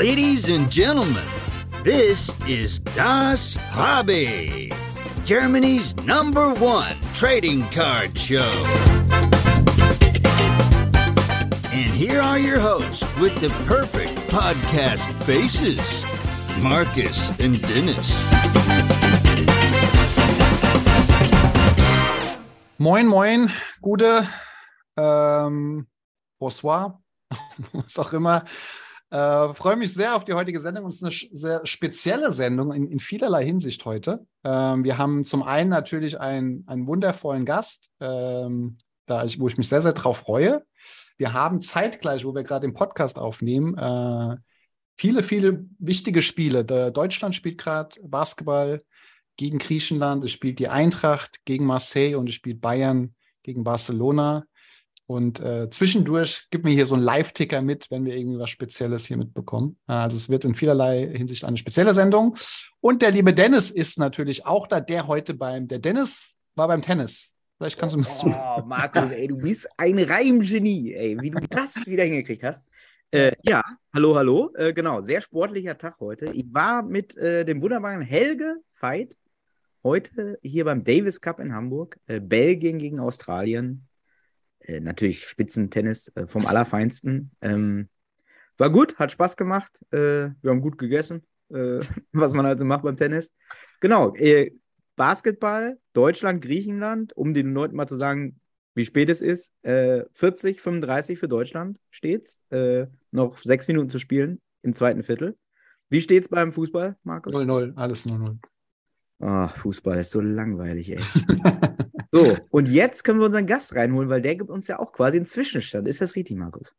Ladies and gentlemen, this is Das Hobby, Germany's number one trading card show. And here are your hosts with the perfect podcast faces Marcus and Dennis. Moin, moin, Gude, ähm, bonsoir, was auch immer. Äh, freue mich sehr auf die heutige Sendung. Es ist eine sehr spezielle Sendung in, in vielerlei Hinsicht heute. Ähm, wir haben zum einen natürlich einen, einen wundervollen Gast, ähm, da ich, wo ich mich sehr, sehr drauf freue. Wir haben zeitgleich, wo wir gerade den Podcast aufnehmen, äh, viele, viele wichtige Spiele. Der Deutschland spielt gerade Basketball gegen Griechenland, es spielt die Eintracht gegen Marseille und es spielt Bayern gegen Barcelona. Und äh, zwischendurch gibt mir hier so ein Live-Ticker mit, wenn wir irgendwie was Spezielles hier mitbekommen. Also es wird in vielerlei Hinsicht eine spezielle Sendung. Und der liebe Dennis ist natürlich auch da, der heute beim, der Dennis war beim Tennis. Vielleicht kannst du mir Oh, Markus, ey, du bist ein Reimgenie, ey, wie du das wieder hingekriegt hast. Äh, ja, hallo, hallo. Äh, genau, sehr sportlicher Tag heute. Ich war mit äh, dem wunderbaren Helge Veit heute hier beim Davis Cup in Hamburg. Äh, Belgien gegen Australien. Äh, natürlich Spitzentennis äh, vom Allerfeinsten. Ähm, war gut, hat Spaß gemacht. wir haben gut gegessen, was man also macht beim Tennis. Genau, Basketball, Deutschland, Griechenland, um den Leuten mal zu sagen, wie spät es ist. 40, 35 für Deutschland steht's. noch sechs Minuten zu spielen im zweiten Viertel. Wie steht's beim Fußball, Markus? 0-0, alles 0-0. Ach, Fußball ist so langweilig, ey. so, und jetzt können wir unseren Gast reinholen, weil der gibt uns ja auch quasi einen Zwischenstand. Ist das richtig, Markus?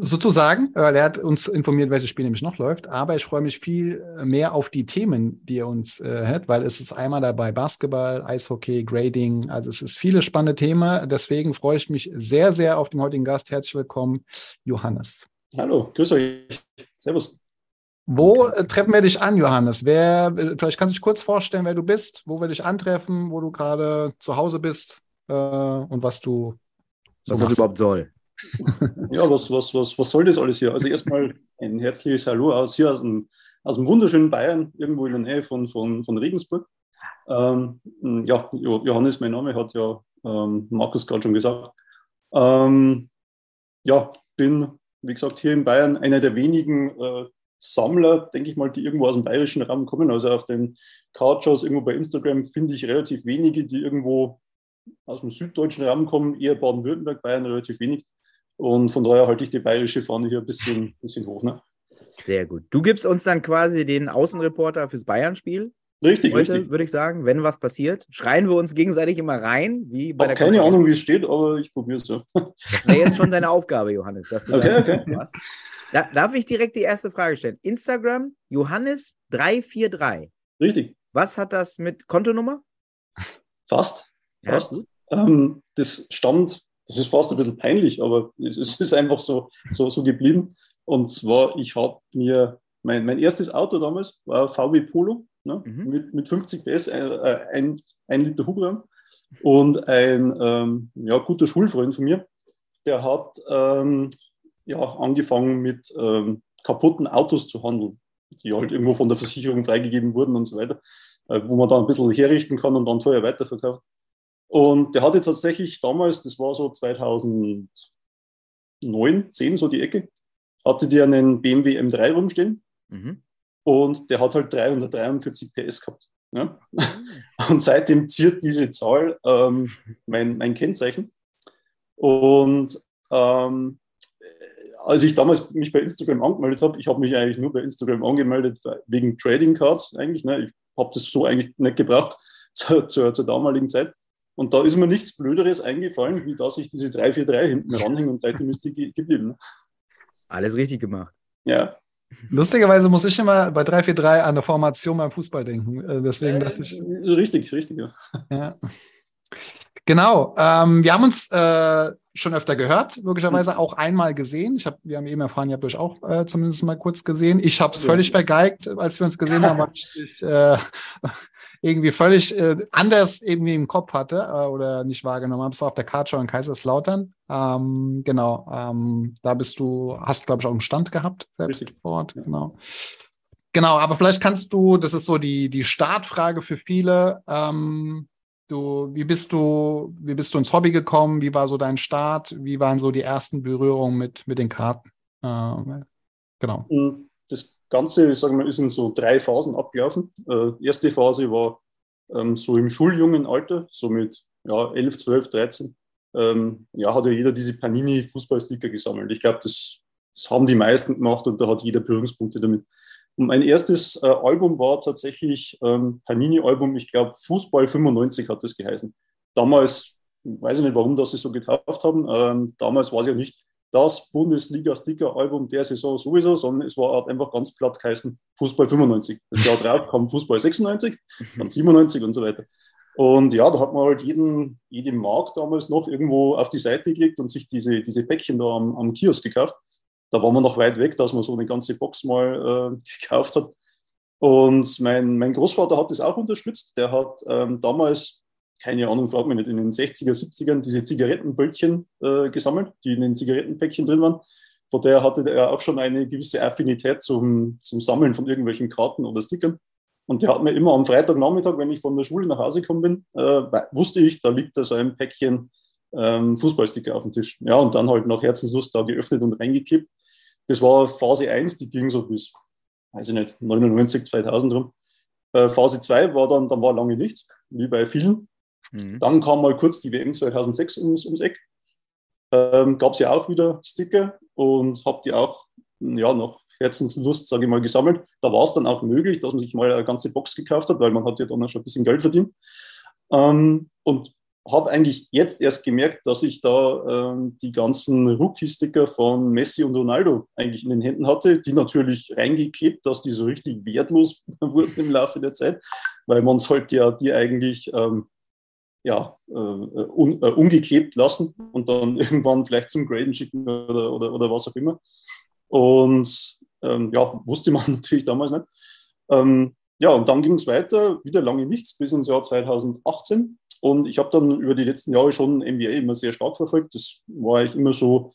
Sozusagen, weil er hat uns informiert, welches Spiel nämlich noch läuft. Aber ich freue mich viel mehr auf die Themen, die er uns äh, hat, weil es ist einmal dabei Basketball, Eishockey, Grading. Also es ist viele spannende Themen. Deswegen freue ich mich sehr, sehr auf den heutigen Gast. Herzlich willkommen, Johannes. Hallo, grüß euch. Servus. Wo äh, treffen wir dich an, Johannes? Wer, äh, vielleicht kannst du dich kurz vorstellen, wer du bist, wo wir dich antreffen, wo du gerade zu Hause bist äh, und was du. Was das überhaupt soll. ja, was, was, was, was soll das alles hier? Also erstmal ein herzliches Hallo aus hier aus dem, aus dem wunderschönen Bayern, irgendwo in der Nähe von, von, von Regensburg. Ähm, ja, Johannes, mein Name, hat ja ähm, Markus gerade schon gesagt. Ähm, ja, bin, wie gesagt, hier in Bayern einer der wenigen äh, Sammler, denke ich mal, die irgendwo aus dem bayerischen Raum kommen. Also auf den Couchshows irgendwo bei Instagram finde ich relativ wenige, die irgendwo aus dem süddeutschen Raum kommen, eher Baden-Württemberg, Bayern relativ wenig. Und von daher halte ich die bayerische Fahne hier ein bisschen, bisschen hoch. Ne? Sehr gut. Du gibst uns dann quasi den Außenreporter fürs Bayern-Spiel. Richtig, Heute richtig. würde ich sagen, wenn was passiert, schreien wir uns gegenseitig immer rein, wie bei Hab der keine Konferenz. Ahnung, wie es steht, aber ich probiere es ja. Das wäre jetzt schon deine Aufgabe, Johannes. Dass du Okay, da okay. hast. Da, darf ich direkt die erste Frage stellen? Instagram Johannes343. Richtig, Was hat das mit Kontonummer? fast. Ja, fast. gut. Ähm, das stammt, das ist fast ein bisschen peinlich, aber es, es ist einfach so, so, so geblieben. Und zwar, ich habe mir, mein, mein erstes Auto damals war VW Polo ne, Mhm. mit, mit 50 PS, ein, äh, ein, ein Liter Hubraum. Und ein ähm, ja, guter Schulfreund von mir, der hat ähm, ja, angefangen mit ähm, kaputten Autos zu handeln, die halt irgendwo von der Versicherung freigegeben wurden und so weiter, äh, wo man dann ein bisschen herrichten kann und dann teuer weiterverkauft. Und der hatte tatsächlich damals, das war so 2009, 10 so die Ecke, hatte der einen BMW M3 rumstehen Mhm. und der hat halt 343 PS gehabt. Ja? Und seitdem ziert diese Zahl ähm, mein, mein Kennzeichen. Und ähm, als ich damals mich bei Instagram angemeldet habe, ich habe mich eigentlich nur bei Instagram angemeldet wegen Trading Cards eigentlich. Ne? Ich habe das so eigentlich nicht gebraucht zur, zur, zur damaligen Zeit. Und da ist mir nichts Blöderes eingefallen, wie dass ich diese 343 hinten ranhänge und seitdem ist die ge- geblieben. Ne? Alles richtig gemacht. Ja. Lustigerweise muss ich immer bei 3-4-3 an eine Formation beim Fußball denken. Äh, Deswegen dachte ich, Äh, Richtig, richtig, ja. ja. Genau. Ähm, wir haben uns äh, schon öfter gehört, logischerweise auch einmal gesehen. Ich hab, wir haben eben erfahren, ihr habt euch auch äh, zumindest mal kurz gesehen. Ich habe es völlig vergeigt, als wir uns gesehen haben, weil ich äh, irgendwie völlig äh, anders irgendwie im Kopf hatte äh, oder nicht wahrgenommen habe. Es war auf der Kartschau in Kaiserslautern. Ähm, genau, ähm, da bist du, hast, glaube ich, auch einen Stand gehabt selbst Richtig. vor Ort. Genau. Genau, aber vielleicht kannst du, das ist so die, die Startfrage für viele. Ähm, du, wie bist du, wie bist du ins Hobby gekommen? Wie war so dein Start? Wie waren so die ersten Berührungen mit, mit den Karten? Äh, genau. Und Das Ganze, sagen wir, ist in so drei Phasen abgelaufen. Äh, erste Phase war ähm, so im Schuljungenalter, so mit ja, 11, 12, 13. Ähm, ja, hat ja jeder diese Panini-Fußballsticker gesammelt. Ich glaube, das, das haben die meisten gemacht und da hat jeder Berührungspunkte damit. Und mein erstes äh, Album war tatsächlich ähm, Panini-Album, ich glaube Fußball 95 hat das geheißen. Damals, weiß ich nicht, warum das sie so getauft haben, ähm, damals war es ja nicht das Bundesliga-Sticker-Album der Saison sowieso, sondern es war halt einfach ganz platt geheißen Fußball 95. Das Jahr drauf kam Fußball 96, dann 97 und so weiter. Und ja, da hat man halt jeden, jeden Markt damals noch irgendwo auf die Seite gelegt und sich diese, diese Päckchen da am, am Kiosk gekauft da war man noch weit weg, dass man so eine ganze Box mal äh, gekauft hat. Und mein, mein Großvater hat das auch unterstützt. Der hat ähm, damals, keine Ahnung, frag mich nicht, in den 60er, 70ern diese Zigarettenböllchen äh, gesammelt, die in den Zigarettenpäckchen drin waren. Von der hatte er auch schon eine gewisse Affinität zum, zum Sammeln von irgendwelchen Karten oder Stickern. Und der hat mir immer am Freitagnachmittag, wenn ich von der Schule nach Hause gekommen bin, äh, wusste ich, da liegt da so ein Päckchen ähm, Fußballsticker auf dem Tisch. Ja, und dann halt nach Herzenslust da geöffnet und reingekippt das war Phase 1, die ging so bis, weiß ich nicht, 99, 2000 rum. Äh, Phase 2 war dann, dann war lange nichts, wie bei vielen. Mhm. Dann kam mal kurz die WM 2006 ums, ums Eck. Ähm, Gab es ja auch wieder Sticker und habe die auch ja, nach Herzenslust, sage ich mal, gesammelt. Da war es dann auch möglich, dass man sich mal eine ganze Box gekauft hat, weil man hat ja dann schon ein bisschen Geld verdient. Ähm, und habe eigentlich jetzt erst gemerkt, dass ich da ähm, die ganzen Rookie-Sticker von Messi und Ronaldo eigentlich in den Händen hatte, die natürlich reingeklebt, dass die so richtig wertlos wurden im Laufe der Zeit, weil man sollte ja die eigentlich ähm, ja, äh, un, äh, umgeklebt lassen und dann irgendwann vielleicht zum Graden schicken oder, oder, oder was auch immer. Und ähm, ja, wusste man natürlich damals nicht. Ähm, ja, und dann ging es weiter, wieder lange nichts, bis ins Jahr 2018. Und ich habe dann über die letzten Jahre schon NBA immer sehr stark verfolgt. Das war eigentlich immer so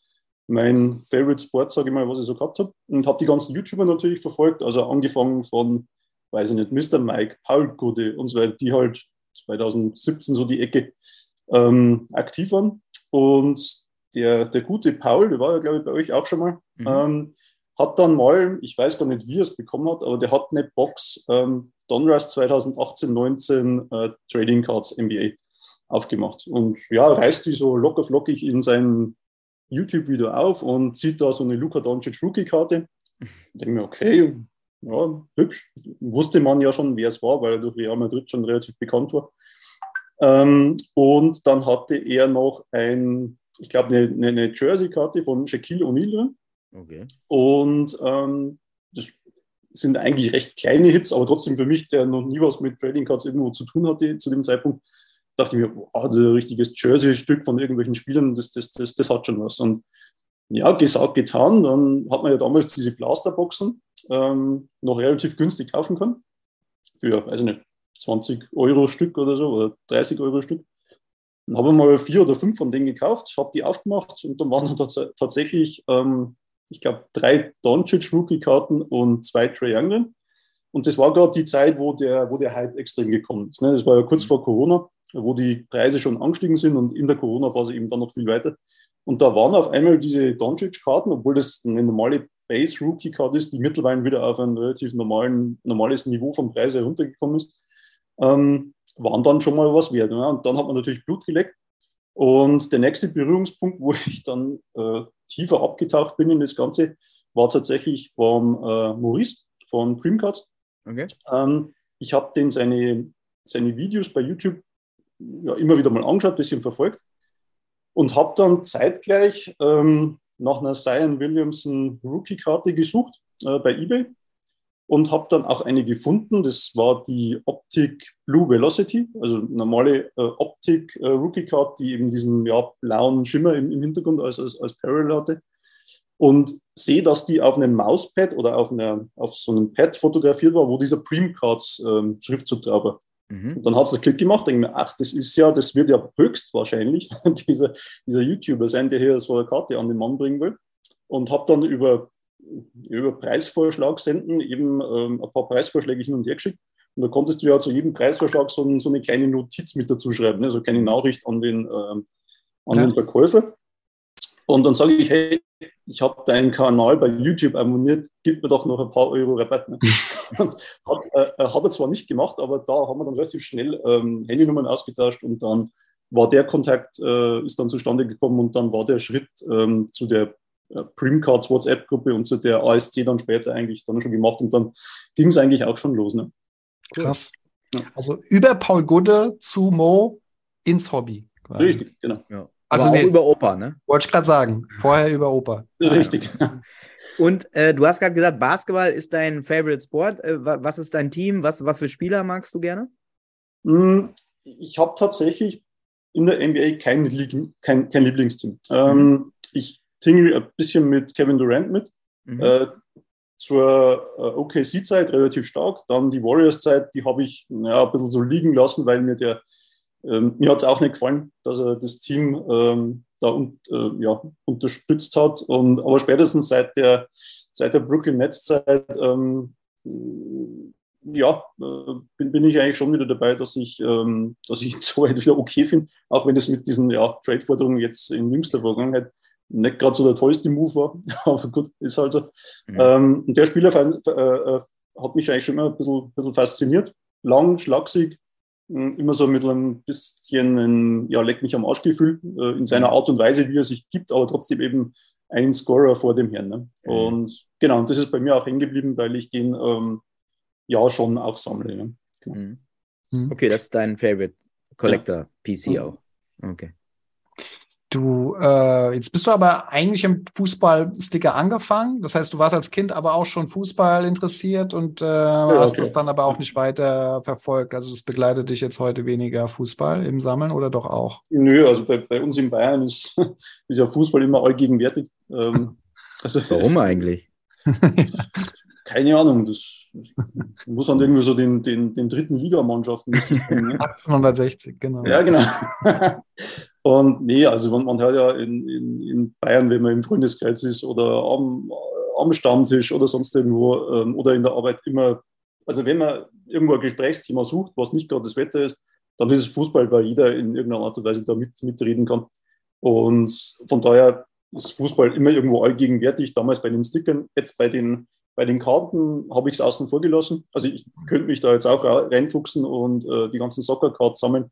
mein Favorite Sport, sage ich mal, was ich so gehabt habe. Und habe die ganzen YouTuber natürlich verfolgt. Also angefangen von, weiß ich nicht, Mr. Mike, Paul Gude und so weiter, die halt 2017 so die Ecke ähm, aktiv waren. Und der, der gute Paul, der war ja, glaube ich, bei euch auch schon mal, mhm. ähm, hat dann mal, ich weiß gar nicht, wie er es bekommen hat, aber der hat eine Box ähm, Donruss 2018, 19 äh, Trading Cards NBA aufgemacht. Und ja, reißt die so locker flockig in sein YouTube-Video auf und sieht da so eine Luka Doncic Rookie-Karte. Denke mir, okay, ja, hübsch. Wusste man ja schon, wer es war, weil er durch Real Madrid schon relativ bekannt war. Ähm, und dann hatte er noch ein, ich glaube, eine, eine Jersey-Karte von Shaquille O'Neal drin. Okay. Und ähm, das sind eigentlich recht kleine Hits, aber trotzdem für mich, der noch nie was mit Trading Cards irgendwo zu tun hatte zu dem Zeitpunkt, dachte ich mir, oh, ein richtiges Jersey-Stück von irgendwelchen Spielern, das, das, das, das hat schon was. Und ja, gesagt, getan. Dann hat man ja damals diese Blasterboxen ähm, noch relativ günstig kaufen können. Für, weiß ich nicht, 20 Euro Stück oder so oder 30 Euro Stück. Dann habe ich mal vier oder fünf von denen gekauft, habe die aufgemacht und dann waren dann tatsächlich ähm, ich glaube, drei Doncic-Rookie-Karten und zwei Trae Young Und das war gerade die Zeit, wo der, wo der Hype extrem gekommen ist. Ne? Das war ja kurz vor Corona, wo die Preise schon angestiegen sind und in der Corona-Phase eben dann noch viel weiter. Und da waren auf einmal diese Doncic-Karten, obwohl das eine normale Base-Rookie-Card ist, die mittlerweile wieder auf ein relativ normalen, normales Niveau vom Preis heruntergekommen ist, ähm, waren dann schon mal was wert. Ne? Und dann hat man natürlich Blut geleckt. Und der nächste Berührungspunkt, wo ich dann äh, tiefer abgetaucht bin in das Ganze, war tatsächlich vom äh, Maurice von Dreamcard. Okay. Ähm, ich habe den seine, seine Videos bei YouTube ja, immer wieder mal angeschaut, ein bisschen verfolgt und habe dann zeitgleich ähm, nach einer Zion Williamson Rookie-Karte gesucht äh, bei eBay und habe dann auch eine gefunden. Das war die Optik Blue Velocity, also normale äh, Optik äh, Rookie Card, die eben diesen ja, blauen Schimmer im, im Hintergrund als, als, als Parallel hatte. Und sehe, dass die auf einem Mauspad oder auf, einer, auf so einem Pad fotografiert war, wo dieser Preem Cards ähm, Schriftzug drauf war. Mhm. Und dann hat es einen Klick gemacht, denke mir, ach, das ist ja, das wird ja höchstwahrscheinlich dieser, dieser YouTuber sein, der hier so eine Karte an den Mann bringen will. Und habe dann über über Preisvorschlag senden, eben ähm, ein paar Preisvorschläge hin und her geschickt. Und da konntest du ja zu jedem Preisvorschlag so, so eine kleine Notiz mit dazu schreiben, ne? so eine Nachricht an den, ähm, an ja. den Verkäufer. Und dann sage ich, hey, ich habe deinen Kanal bei YouTube abonniert, gib mir doch noch ein paar Euro Rabatt. Ne? hat, äh, hat, er zwar nicht gemacht, aber da haben wir dann relativ schnell ähm, Handynummern ausgetauscht und dann war der Kontakt, äh, ist dann zustande gekommen und dann war der Schritt ähm, zu der äh, Primcards WhatsApp-Gruppe und zu der ASC dann später eigentlich dann schon gemacht und dann ging es eigentlich auch schon los. Ne? Krass. Ja. Also über Paul Gudde zu Mo ins Hobby. Quasi. Richtig, genau. Ja. Also nee, über Opa, ne? Wollte ich gerade sagen. Vorher über Opa. Richtig. Und äh, du hast gerade gesagt, Basketball ist dein Favorite Sport. Äh, was ist dein Team? Was, was für Spieler magst du gerne? Hm, ich habe tatsächlich in der NBA kein, kein, kein Lieblingsteam. Ähm, mhm. Ich tingle ein bisschen mit Kevin Durant mit. Mhm. Äh, zur äh, OKC-Zeit relativ stark. Dann die Warriors-Zeit, die habe ich ja, ein bisschen so liegen lassen, weil mir der, ähm, mir hat es auch nicht gefallen, dass er das Team ähm, da und, äh, ja, unterstützt hat. Und, aber spätestens seit der, seit der Brooklyn Nets-Zeit, ähm, ja, äh, bin, bin ich eigentlich schon wieder dabei, dass ich, ähm, dass ich so wieder okay finde, auch wenn es mit diesen ja, Trade-Forderungen jetzt in jüngster Vergangenheit nicht gerade so der tollste Move war, aber gut, ist halt so. Mhm. Ähm, und der Spieler äh, äh, hat mich eigentlich schon immer ein bisschen, bisschen fasziniert. Lang, schlagsig, hm, immer so mit einem bisschen, ein, ja, leck mich am Arsch Gefühl äh, in seiner Art und Weise, wie er sich gibt, aber trotzdem eben ein Scorer vor dem Herrn. Ne? Mhm. Und genau, und das ist bei mir auch hängen geblieben, weil ich den ähm, ja schon auch sammle. Ne? Genau. Mhm. mhm. Okay, das ist dein Favorite Collector ja. PC mhm. auch. Okay. Du, äh, jetzt bist du aber eigentlich im Fußballsticker angefangen. Das heißt, du warst als Kind aber auch schon Fußball interessiert und äh, ja, hast okay. das dann aber auch nicht weiter verfolgt. Also das begleitet dich jetzt heute weniger Fußball im Sammeln oder doch auch? Nö, also bei, bei uns in Bayern ist, ist ja Fußball immer allgegenwärtig. Ähm, also, Warum eigentlich? keine Ahnung, das muss man irgendwie so den, den, den dritten Ligamannschaften. Ne? 1860, genau. Ja, genau. Und nee, also man, man hört ja in, in, in, Bayern, wenn man im Freundeskreis ist oder am, am Stammtisch oder sonst irgendwo ähm, oder in der Arbeit immer, also wenn man irgendwo ein Gesprächsthema sucht, was nicht gerade das Wetter ist, dann ist es Fußball, weil jeder in irgendeiner Art und Weise da mit, mitreden kann. Und von daher ist Fußball immer irgendwo allgegenwärtig, damals bei den Stickern, jetzt bei den bei den Karten habe ich es außen vor gelassen. Also ich könnte mich da jetzt auch reinfuchsen und äh, die ganzen Soccer-Cards sammeln.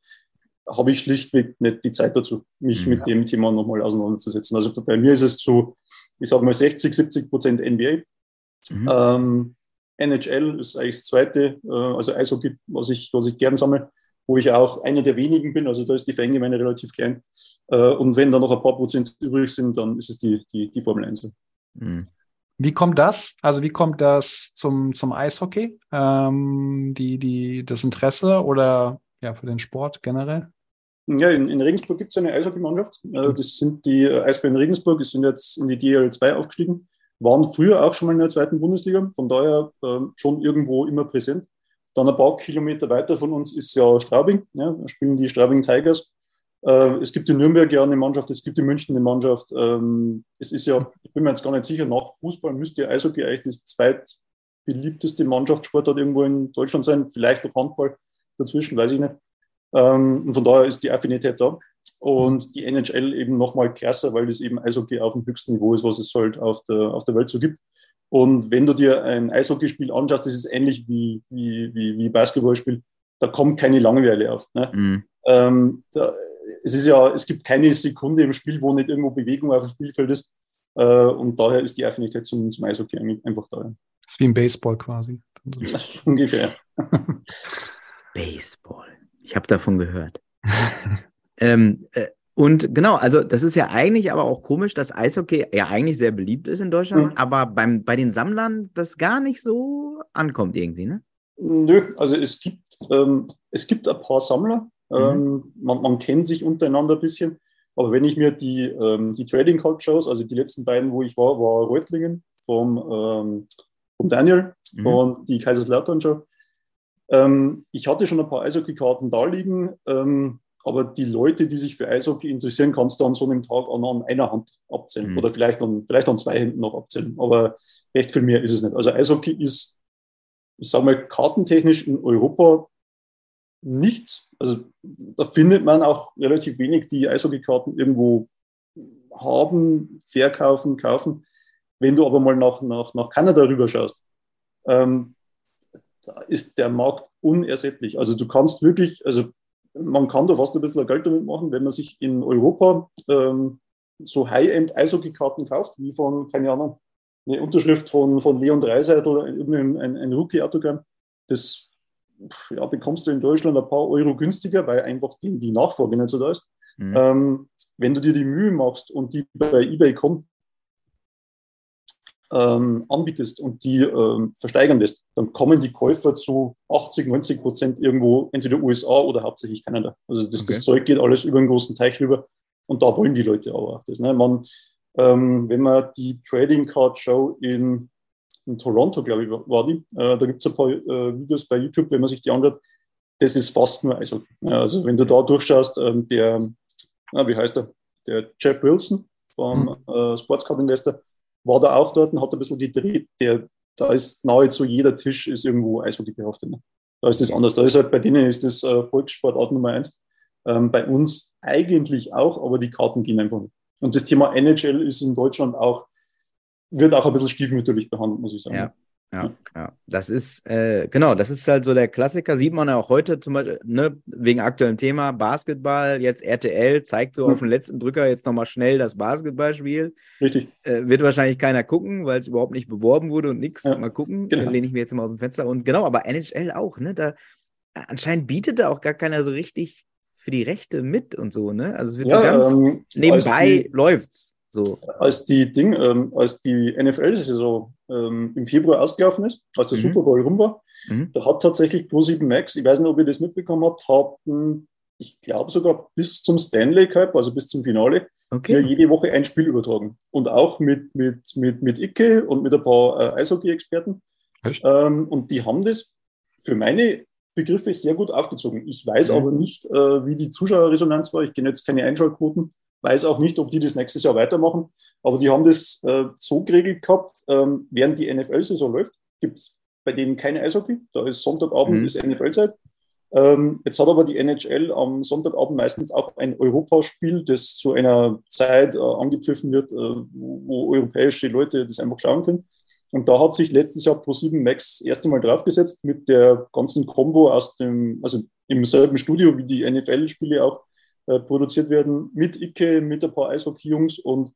Habe ich schlichtweg nicht die Zeit dazu, mich mhm. mit dem Thema nochmal auseinanderzusetzen. Also bei mir ist es zu, ich sage mal 60, 70 Prozent NBA. Mhm. Ähm, NHL ist eigentlich das zweite, äh, also Eishockey, was ich, was ich gern sammle, wo ich auch einer der wenigen bin. Also da ist die Fangemeinde relativ klein. Äh, und wenn da noch ein paar Prozent übrig sind, dann ist es die, die, die Formel 1. Mhm. Wie kommt das? Also wie kommt das zum, zum Eishockey? Ähm, die, die, das Interesse oder ja, für den Sport generell? Ja, in, in Regensburg gibt es eine Eishockeymannschaft. Äh, das sind die Eisbären Regensburg, die sind jetzt in die DL2 aufgestiegen, waren früher auch schon mal in der zweiten Bundesliga, von daher äh, schon irgendwo immer präsent. Dann ein paar Kilometer weiter von uns ist ja Straubing, ja, da spielen die Straubing Tigers. Äh, es gibt in Nürnberg ja eine Mannschaft, es gibt in München eine Mannschaft. Ähm, es ist ja, ich bin mir jetzt gar nicht sicher, nach Fußball müsste Eishockey eigentlich das zweitbeliebteste Mannschaftssportart irgendwo in Deutschland sein. Vielleicht noch Handball dazwischen, weiß ich nicht. Ähm, und von daher ist die Affinität da. Und die NHL eben nochmal krasser, weil das eben Eishockey auf dem höchsten Niveau ist, was es halt auf der, auf der Welt so gibt. Und wenn du dir ein Eishockeyspiel anschaust, das ist ähnlich wie, wie, wie, wie Basketballspiel, da kommt keine Langeweile auf. Ne? Mhm. Ähm, da, es ist ja, es gibt keine Sekunde im Spiel, wo nicht irgendwo Bewegung auf dem Spielfeld ist. Äh, und daher ist die Affinität zum, zum Eishockey einfach da. Das ist wie im Baseball quasi. Ungefähr. Baseball. Ich habe davon gehört. ähm, äh, Und genau, also das ist ja eigentlich aber auch komisch, dass Eishockey ja eigentlich sehr beliebt ist in Deutschland, Mhm. aber beim, bei den Sammlern das gar nicht so ankommt irgendwie, ne? Nö, also es gibt, ähm, es gibt ein paar Sammler. Ähm, man, man kennt sich untereinander ein bisschen. Aber wenn ich mir die, ähm, die Trading Card Shows, also die letzten beiden, wo ich war, war Reutlingen vom, ähm, vom Daniel Mhm. und die Kaiserslautern Show. Ähm, ich hatte schon ein paar Eishockey-Karten da liegen, ähm, aber die Leute, die sich für Eishockey interessieren, kannst du an so einem Tag an, an einer Hand abzählen Mhm. oder vielleicht an, vielleicht an zwei Händen noch abzählen. Aber recht viel mehr ist es nicht. Also Eishockey ist, ich sage mal, kartentechnisch in Europa nichts. Also da findet man auch relativ wenig, die Eishockey-Karten irgendwo haben, verkaufen, kaufen. Wenn du aber mal nach, nach, nach Kanada rüber schaust, ähm, da ist der Markt unersättlich. Also du kannst wirklich, also man kann da fast ein bisschen Geld damit machen, wenn man sich in Europa ähm, so High-End-Eishockey-Karten kauft, wie von, keine Ahnung, eine Unterschrift von, von Leon Dreiseitel, ein, ein, ein Rookie-Autogramm. Das ja, bekommst du in Deutschland ein paar Euro günstiger, weil einfach die, die Nachfrage nicht so da ist. Mhm. Ähm, wenn du dir die Mühe machst und die bei eBay.com ähm, anbietest und die ähm, versteigern lässt, dann kommen die Käufer zu 80, 90 Prozent irgendwo entweder USA oder hauptsächlich Kanada. Also das, Okay. das Zeug geht alles über einen großen Teich rüber und da wollen die Leute aber auch das. Ne? Man, ähm, wenn man die Trading Card Show in, in Toronto, glaube ich, war die, äh, da gibt es ein paar äh, Videos bei YouTube, wenn man sich die anschaut, das ist fast nur Eishockey. Ja, also wenn du da durchschaust, ähm, der, na, wie heißt er, der Jeff Wilson vom äh, Sportscard Investor war da auch dort und hat ein bisschen gedreht. Der, da ist nahezu jeder Tisch ist irgendwo Eishockey behaftet. Ne? Da ist das anders. Da ist halt bei denen ist das äh, Volkssportart Nummer eins. Ähm, bei uns eigentlich auch, aber die Karten gehen einfach nicht. Und das Thema NHL ist in Deutschland auch, wird auch ein bisschen stiefmütterlich behandelt, muss ich sagen. Ja. Ja, ja. Das ist, äh, genau, das ist halt so der Klassiker. Sieht man ja auch heute zum Beispiel, ne, wegen aktuellem Thema Basketball. Jetzt RTL zeigt so Hm. auf den letzten Drücker jetzt nochmal schnell das Basketballspiel. Richtig. Äh, wird wahrscheinlich keiner gucken, weil es überhaupt nicht beworben wurde und nix. Ja, Mal gucken, genau. äh, lehne ich mir jetzt mal aus dem Fenster. Und genau, aber NHL auch, ne? Da anscheinend bietet da auch gar keiner so richtig für die Rechte mit und so, ne? Also es wird so ganz ähm, nebenbei die- läuft's. So. als die Ding, ähm, als die NFL-Saison ähm, im Februar ausgelaufen ist, als der Mhm. Super Bowl rum war, Mhm. da hat tatsächlich Pro7 Max, ich weiß nicht, ob ihr das mitbekommen habt, hatten, ich glaube sogar bis zum Stanley Cup, also bis zum Finale, Okay. jede Woche ein Spiel übertragen. Und auch mit, mit, mit, mit Icke und mit ein paar äh, Eishockey-Experten. Ähm, und die haben das für meine Begriffe sehr gut aufgezogen. Ich weiß Mhm. aber nicht, äh, wie die Zuschauerresonanz war. Ich kenne jetzt keine Einschaltquoten, weiß auch nicht, ob die das nächstes Jahr weitermachen. Aber die haben das äh, so geregelt gehabt, ähm, während die NFL-Saison läuft, gibt es bei denen keine Eishockey. Da ist Sonntagabend, Mhm. ist NFL-Zeit. Ähm, jetzt hat aber die NHL am Sonntagabend meistens auch ein Europaspiel, das zu einer Zeit äh, angepfiffen wird, äh, wo, wo europäische Leute das einfach schauen können. Und da hat sich letztes Jahr Pro7 Max das erste Mal draufgesetzt mit der ganzen Combo aus dem, also im selben Studio, wie die NFL-Spiele auch äh, produziert werden, mit Icke, mit ein paar Eishockey-Jungs und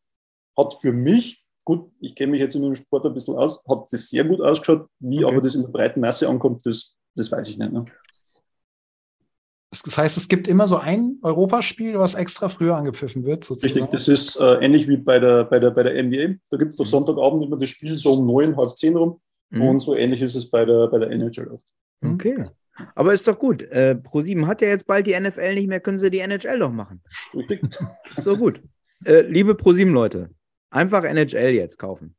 hat für mich, gut, ich kenne mich jetzt in dem Sport ein bisschen aus, hat das sehr gut ausgeschaut. Wie Okay. aber das in der breiten Masse ankommt, das, das weiß ich nicht. Ne? Das heißt, es gibt immer so ein Europaspiel, was extra früher angepfiffen wird, Richtig, sozusagen. das ist äh, ähnlich wie bei der, bei der, bei der NBA. Da gibt es doch Mhm. Sonntagabend immer das Spiel so um neun, halb zehn rum. Mhm. Und so ähnlich ist es bei der, bei der NHL auch. Okay. Aber ist doch gut. Äh, Pro7 hat ja jetzt bald die NFL nicht mehr, können sie die NHL doch machen. Ist doch gut. Äh, liebe Pro7-Leute, einfach NHL jetzt kaufen.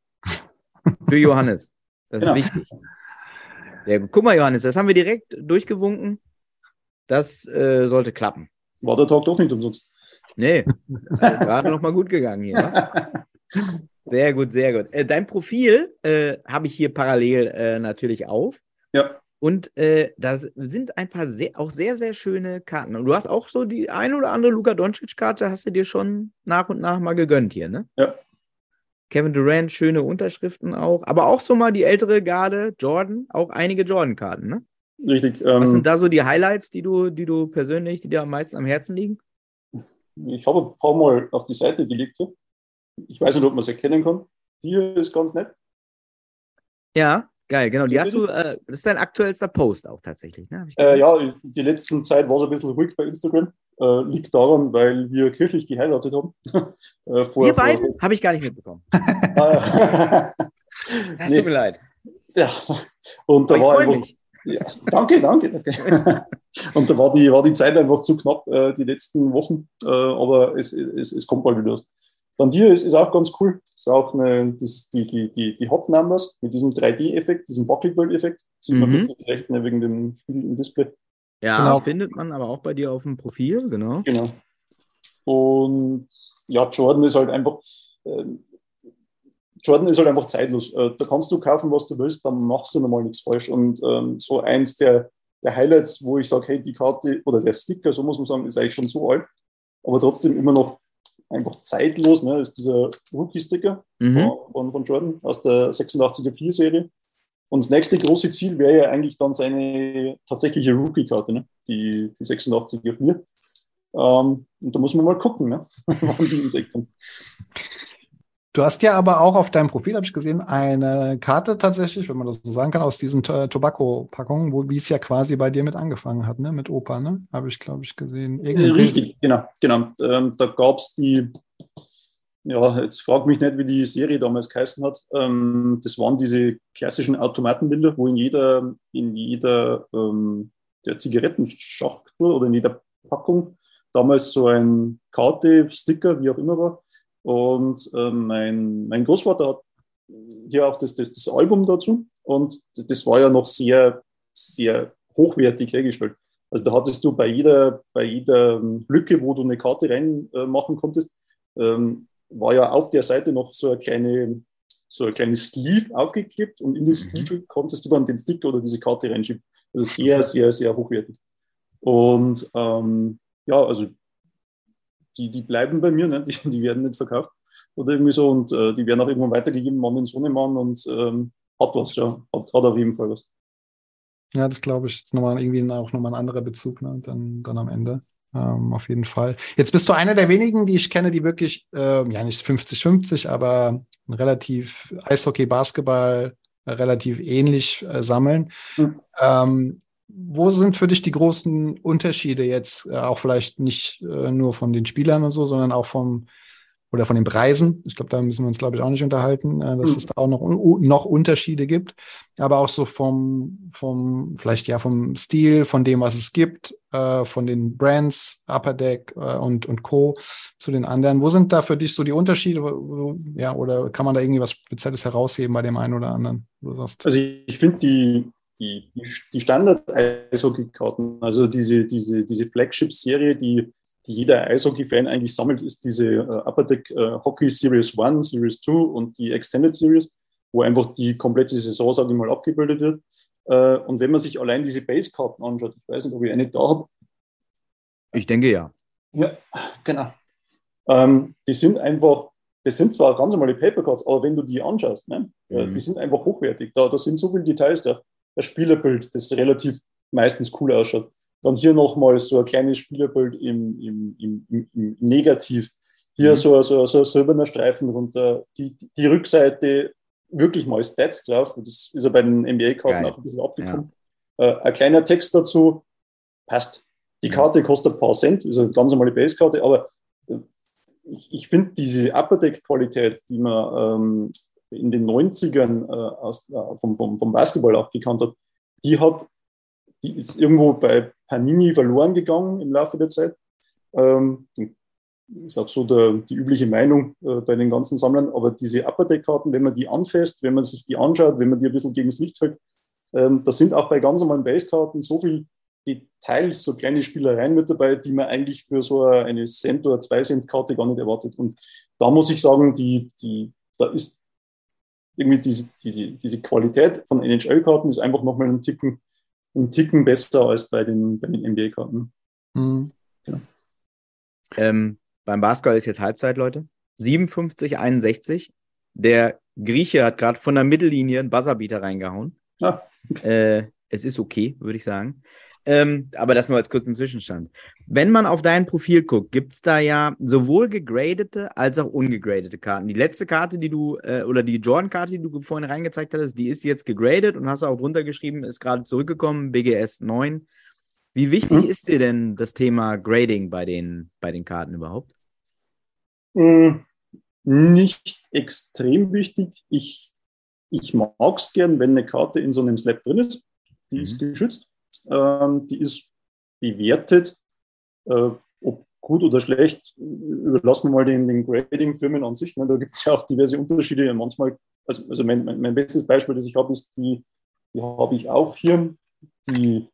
Für Johannes. Das ist Genau. wichtig. Sehr gut. Guck mal, Johannes, das haben wir direkt durchgewunken. Das äh, sollte klappen. War der Tag doch nicht umsonst. Nee, gerade noch mal gut gegangen hier. wa? Sehr gut, sehr gut. Äh, dein Profil äh, habe ich hier parallel äh, natürlich auf. Ja, Und äh, da sind ein paar sehr, auch sehr, sehr schöne Karten. Und du hast auch so die ein oder andere Luka Doncic-Karte, hast du dir schon nach und nach mal gegönnt hier, ne? Ja. Kevin Durant, schöne Unterschriften auch. Aber auch so mal die ältere Garde, Jordan, auch einige Jordan-Karten, ne? richtig. Was Ähm, sind da so die Highlights, die du, die du persönlich, die dir am meisten am Herzen liegen? ich habe ein paar Mal auf die Seite gelegt. hier. Ich weiß nicht, ob man es erkennen kann. Die hier ist ganz nett. Ja, Geil, genau. Die hast du, äh, das ist dein aktuellster Post auch tatsächlich, ne? Äh, ja, die letzten Zeit war es ein bisschen ruhig bei Instagram. Äh, liegt daran, weil wir kirchlich geheiratet haben. äh, vor, Wir vor- beiden? Habe ich gar nicht mitbekommen. Ah, Das Nee. tut mir leid. ja. Und da Aber war einfach, mich. Ja, danke, danke, danke. Und da war die, war die Zeit einfach zu knapp, äh, die letzten Wochen. Äh, aber es, es, es kommt bald wieder. Dann hier ist, ist auch ganz cool. Ist auch eine, das, die, die, die, die Hot Numbers mit diesem 3D-Effekt, diesem Wackelbild-Effekt. Sieht man Mhm. ein bisschen recht ne, wegen dem Spiel im Display. Ja, Genau. findet man aber auch bei dir auf dem Profil, genau. Genau. Und ja, Jordan ist halt einfach, ähm, Jordan ist halt einfach zeitlos. Äh, da kannst du kaufen, was du willst, dann machst du normal nichts falsch. Und ähm, so eins der, der Highlights, wo ich sage, hey, die Karte oder der Sticker, so muss man sagen, ist eigentlich schon so alt, aber trotzdem immer noch einfach zeitlos, ne, ist dieser Rookie-Sticker Mhm. von, von Jordan aus der 86er 4-Serie. Und das nächste große Ziel wäre ja eigentlich dann seine tatsächliche Rookie-Karte, ne? die, die 86er 4. Ähm, und da muss man mal gucken, ne? wann die ins Eck kommt. Du hast ja aber auch auf deinem Profil, habe ich gesehen, eine Karte tatsächlich, wenn man das so sagen kann, aus diesen T- Tobacco-Packungen, wo wie es ja quasi bei dir mit angefangen hat, ne? Mit Opa, ne? Habe ich, glaube ich, gesehen. Äh, Irgendein- Richtig, genau. genau. Ähm, da gab es die, ja, jetzt frag mich nicht, wie die Serie damals geheißen hat. Ähm, das waren diese klassischen Automatenbilder, wo in jeder, in jeder ähm, der Zigarettenschachtel oder in jeder Packung damals so ein Karte, Sticker, wie auch immer war. Und ähm, mein, mein Großvater hat hier auch das, das, das Album dazu. Und das war ja noch sehr, sehr hochwertig hergestellt. Also da hattest du bei jeder, bei jeder ähm, Lücke, wo du eine Karte reinmachen äh, konntest, ähm, war ja auf der Seite noch so eine kleine, so ein kleines Sleeve aufgeklebt und in das Mhm. Sleeve konntest du dann den Sticker oder diese Karte reinschieben. Also sehr, sehr, sehr hochwertig. Und ähm, ja, also die, die bleiben bei mir, ne? die, die werden nicht verkauft oder irgendwie so und äh, die werden auch irgendwann weitergegeben an den Sohnemann und ähm, hat was, ja, hat, hat auf jeden Fall was. Ja, das glaube ich. Ist nochmal irgendwie auch nochmal ein anderer Bezug, ne? Dann, dann am Ende. Ähm, auf jeden Fall. Jetzt bist du einer der wenigen, die ich kenne, die wirklich, ähm, ja nicht 50-50, aber relativ Eishockey, Basketball äh, relativ ähnlich äh, sammeln. Mhm. Ähm, wo sind für dich die großen Unterschiede jetzt, äh, auch vielleicht nicht äh, nur von den Spielern und so, sondern auch vom oder von den Preisen? Ich glaube, da müssen wir uns, glaube ich, auch nicht unterhalten, äh, dass Mhm. es da auch noch, noch Unterschiede gibt aber auch so vom, vom, vielleicht ja vom Stil, von dem, was es gibt, äh, von den Brands, Upper Deck und, und Co. zu den anderen. Wo sind da für dich so die Unterschiede? Ja, oder kann man da irgendwie was Spezielles herausheben bei dem einen oder anderen? Also ich finde die, die, die Standard-Eishockey-Karten, also diese, diese, diese Flagship-Serie, die, die jeder Eishockey-Fan eigentlich sammelt, ist diese äh, Upper Deck äh, Hockey Series 1, Series 2 und die Extended Series, wo einfach die komplette Saison, sage ich mal, abgebildet wird. Äh, und wenn man sich allein diese Base-Karten anschaut, ich weiß nicht, ob ich eine da habe, Ich denke ja. ja, genau. Ähm, die sind einfach, das sind zwar ganz normale Papercards, aber wenn du die anschaust, ne, äh, Mhm. die sind einfach hochwertig. Da, da sind so viele Details da. Das Spielerbild, das relativ meistens cool ausschaut. Dann hier nochmal so ein kleines Spielerbild im, im, im, im, Negativ. Hier Mhm. so, so, so ein silberner Streifen runter. Die, die, die Rückseite wirklich mal Stats drauf. Das ist ja bei den NBA-Karten auch ein bisschen abgekommen. Äh, ein kleiner Text dazu, passt. Die Mhm. Karte kostet ein paar Cent, ist eine ganz normale Base-Karte, aber äh, ich, ich finde diese Upper Deck-Qualität, die man ähm, in den 90ern äh, aus, äh, vom, vom, vom Basketball auch gekannt hat, die hat, die ist irgendwo bei Panini verloren gegangen im Laufe der Zeit. Ähm, ist auch so der, die übliche Meinung äh, bei den ganzen Sammlern, aber diese Upper Deck-Karten, wenn man die anfasst, wenn man sich die anschaut, wenn man die ein bisschen gegen das Licht hält, ähm, da sind auch bei ganz normalen Base-Karten so viel Details, so kleine Spielereien mit dabei, die man eigentlich für so eine Cent- oder zwei Cent-Karte gar nicht erwartet. Und da muss ich sagen, die, die, da ist irgendwie diese, diese, diese Qualität von NHL-Karten ist einfach nochmal einen Ticken, einen Ticken besser als bei den, bei den NBA-Karten. hm, Ähm, beim Basketball ist jetzt Halbzeit, Leute. 57, 61. Der Grieche hat gerade von der Mittellinie einen Buzzerbeater reingehauen. Ah. Äh, es ist okay, würde ich sagen. Ähm, aber das nur als kurzen Zwischenstand. Wenn man auf dein Profil guckt, gibt es da ja sowohl gegradete als auch ungegradete Karten. Die letzte Karte, die du, äh, oder die Jordan-Karte, die du vorhin reingezeigt hattest, die ist jetzt gegradet und hast auch drunter geschrieben, ist gerade zurückgekommen, BGS 9. Wie wichtig hm. ist dir denn das Thema Grading bei den, bei den Karten überhaupt? Hm, nicht extrem wichtig. Ich, ich mag es gern, wenn eine Karte in so einem Slab drin ist. Die mhm. ist geschützt. Ähm, die ist bewertet. Äh, ob gut oder schlecht, überlassen wir mal den, den Grading-Firmen an sich. Ne? Da gibt es ja auch diverse Unterschiede. Manchmal, also, also mein, mein, mein bestes Beispiel, das ich habe, ist die, die habe ich auch hier, die,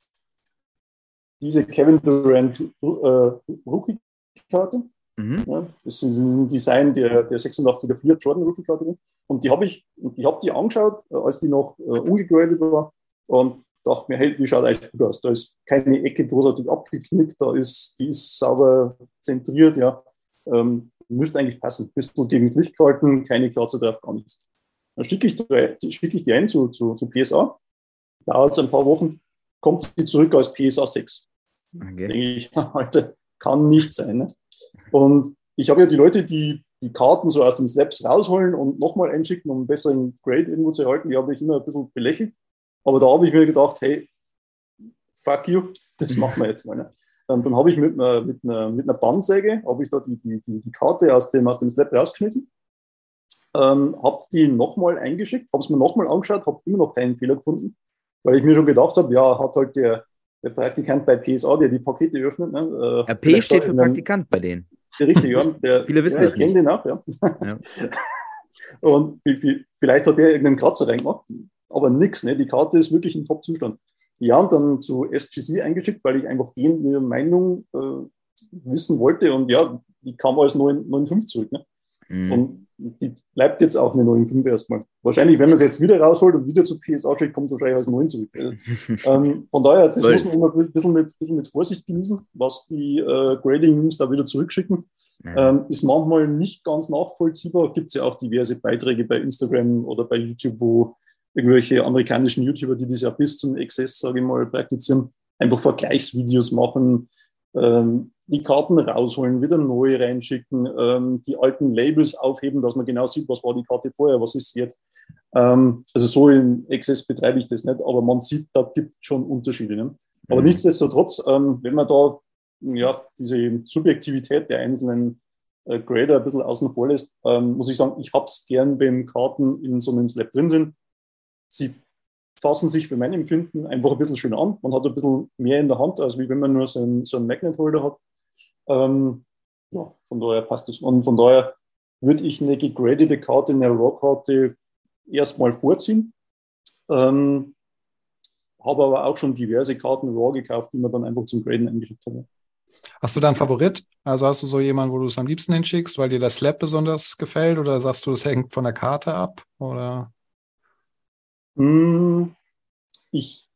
diese Kevin Durant äh, Rookie-Karte. Mhm. Ja, das ist ein Design der, der 86er 4 Jordan Rookie-Karte. Und die habe ich, ich habe die angeschaut, äh, als die noch äh, ungegradet war. Und dachte mir, hey, die schaut echt gut aus. Da ist keine Ecke großartig abgeknickt, da ist, die ist sauber zentriert, ja. Ähm, müsste eigentlich passen. Bisschen gegen das Licht gehalten, keine Kratzer drauf, gar nichts. Dann schicke ich, schicke ich die ein zu, zu, zu PSA. Dauert es ein paar Wochen, kommt sie zurück als PSA 6. Okay. Denke ich, heute kann nicht sein. Ne? Und ich habe ja die Leute, die die Karten so aus den Slaps rausholen und nochmal einschicken, um einen besseren Grade irgendwo zu erhalten, die habe ich immer ein bisschen belächelt. Aber da habe ich mir gedacht, hey, fuck you, das machen wir jetzt mal. Ne? Dann, dann habe ich mit einer, mit einer, mit einer Bandsäge, habe ich da die, die, die, Karte aus dem, aus dem Slab rausgeschnitten, ähm, habe die nochmal eingeschickt, habe es mir nochmal angeschaut, habe immer noch keinen Fehler gefunden, weil ich mir schon gedacht habe, ja, hat halt der, der Praktikant bei PSA, der die Pakete öffnet. Ne, äh, P steht für Praktikant bei denen. Richtig, ja. Der, Viele wissen ja, das ich kenne den auch, ja. ja. Und vielleicht hat der irgendeinen Kratzer reingemacht aber nichts. Ne? Die Karte ist wirklich in Top-Zustand. Ja, und dann zu SGC eingeschickt, weil ich einfach denen ihre Meinung äh, wissen wollte. Und ja, die kam als 9,5 zurück. Ne? Mhm. Und die bleibt jetzt auch eine 9,5 erstmal. Wahrscheinlich, wenn man es jetzt wieder rausholt und wieder zu PSA schickt, kommt es wahrscheinlich als 9 zurück. ähm, von daher, das muss man immer ein bisschen mit, bisschen mit Vorsicht genießen, was die äh, Grading-News da wieder zurückschicken. Mhm. Ähm, ist manchmal nicht ganz nachvollziehbar. Gibt es ja auch diverse Beiträge bei Instagram oder bei YouTube, wo irgendwelche amerikanischen YouTuber, die das ja bis zum Exzess, sage ich mal, praktizieren, einfach Vergleichsvideos machen, ähm, die Karten rausholen, wieder neu reinschicken, ähm, die alten Labels aufheben, dass man genau sieht, was war die Karte vorher, was ist jetzt. Ähm, also so im Exzess betreibe ich das nicht, aber man sieht, da gibt es schon Unterschiede. Ne? Aber mhm. nichtsdestotrotz, ähm, wenn man da ja, diese Subjektivität der einzelnen äh, Grader ein bisschen außen vor lässt, ähm, muss ich sagen, ich habe es gern, wenn Karten in so einem Slab drin sind sie fassen sich für mein Empfinden einfach ein bisschen schön an. Man hat ein bisschen mehr in der Hand, als wenn man nur so einen, so einen Magnet-Holder hat. Ähm, ja, von daher passt es. Und von daher würde ich eine gegradete Karte, eine RAW-Karte erstmal vorziehen. Ähm, habe aber auch schon diverse Karten RAW gekauft, die man dann einfach zum Graden eingeschickt habe. Hast du da einen Favorit? Also hast du so jemanden, wo du es am liebsten hinschickst, weil dir das Slab besonders gefällt oder sagst du, es hängt von der Karte ab? Oder? Hm, ich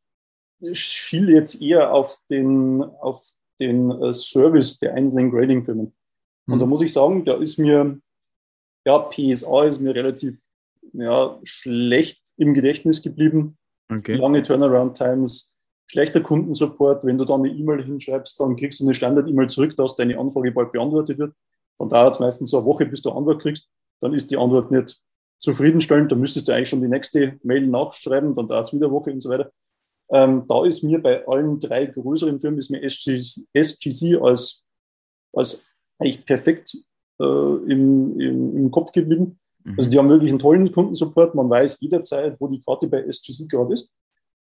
schiele jetzt eher auf den, auf den äh, Service der einzelnen Grading-Firmen. Und da hm. muss ich sagen, da ist mir, ja, PSA ist mir relativ ja, schlecht im Gedächtnis geblieben. Okay. Lange Turnaround-Times, schlechter Kundensupport. Wenn du da eine E-Mail hinschreibst, dann kriegst du eine Standard-E-Mail zurück, dass deine Anfrage bald beantwortet wird. Dann dauert es meistens so eine Woche, bis du Antwort kriegst. Dann ist die Antwort nicht zufriedenstellend. Da müsstest du eigentlich schon die nächste Mail nachschreiben, dann dauert es wieder eine Woche und so weiter. Ähm, da ist mir bei allen drei größeren Firmen ist mir SGC, SGC als, als eigentlich perfekt äh, im, im, im, Kopf geblieben. Mhm. Also die haben wirklich einen tollen Kundensupport. Man weiß jederzeit, wo die Karte bei SGC gerade ist.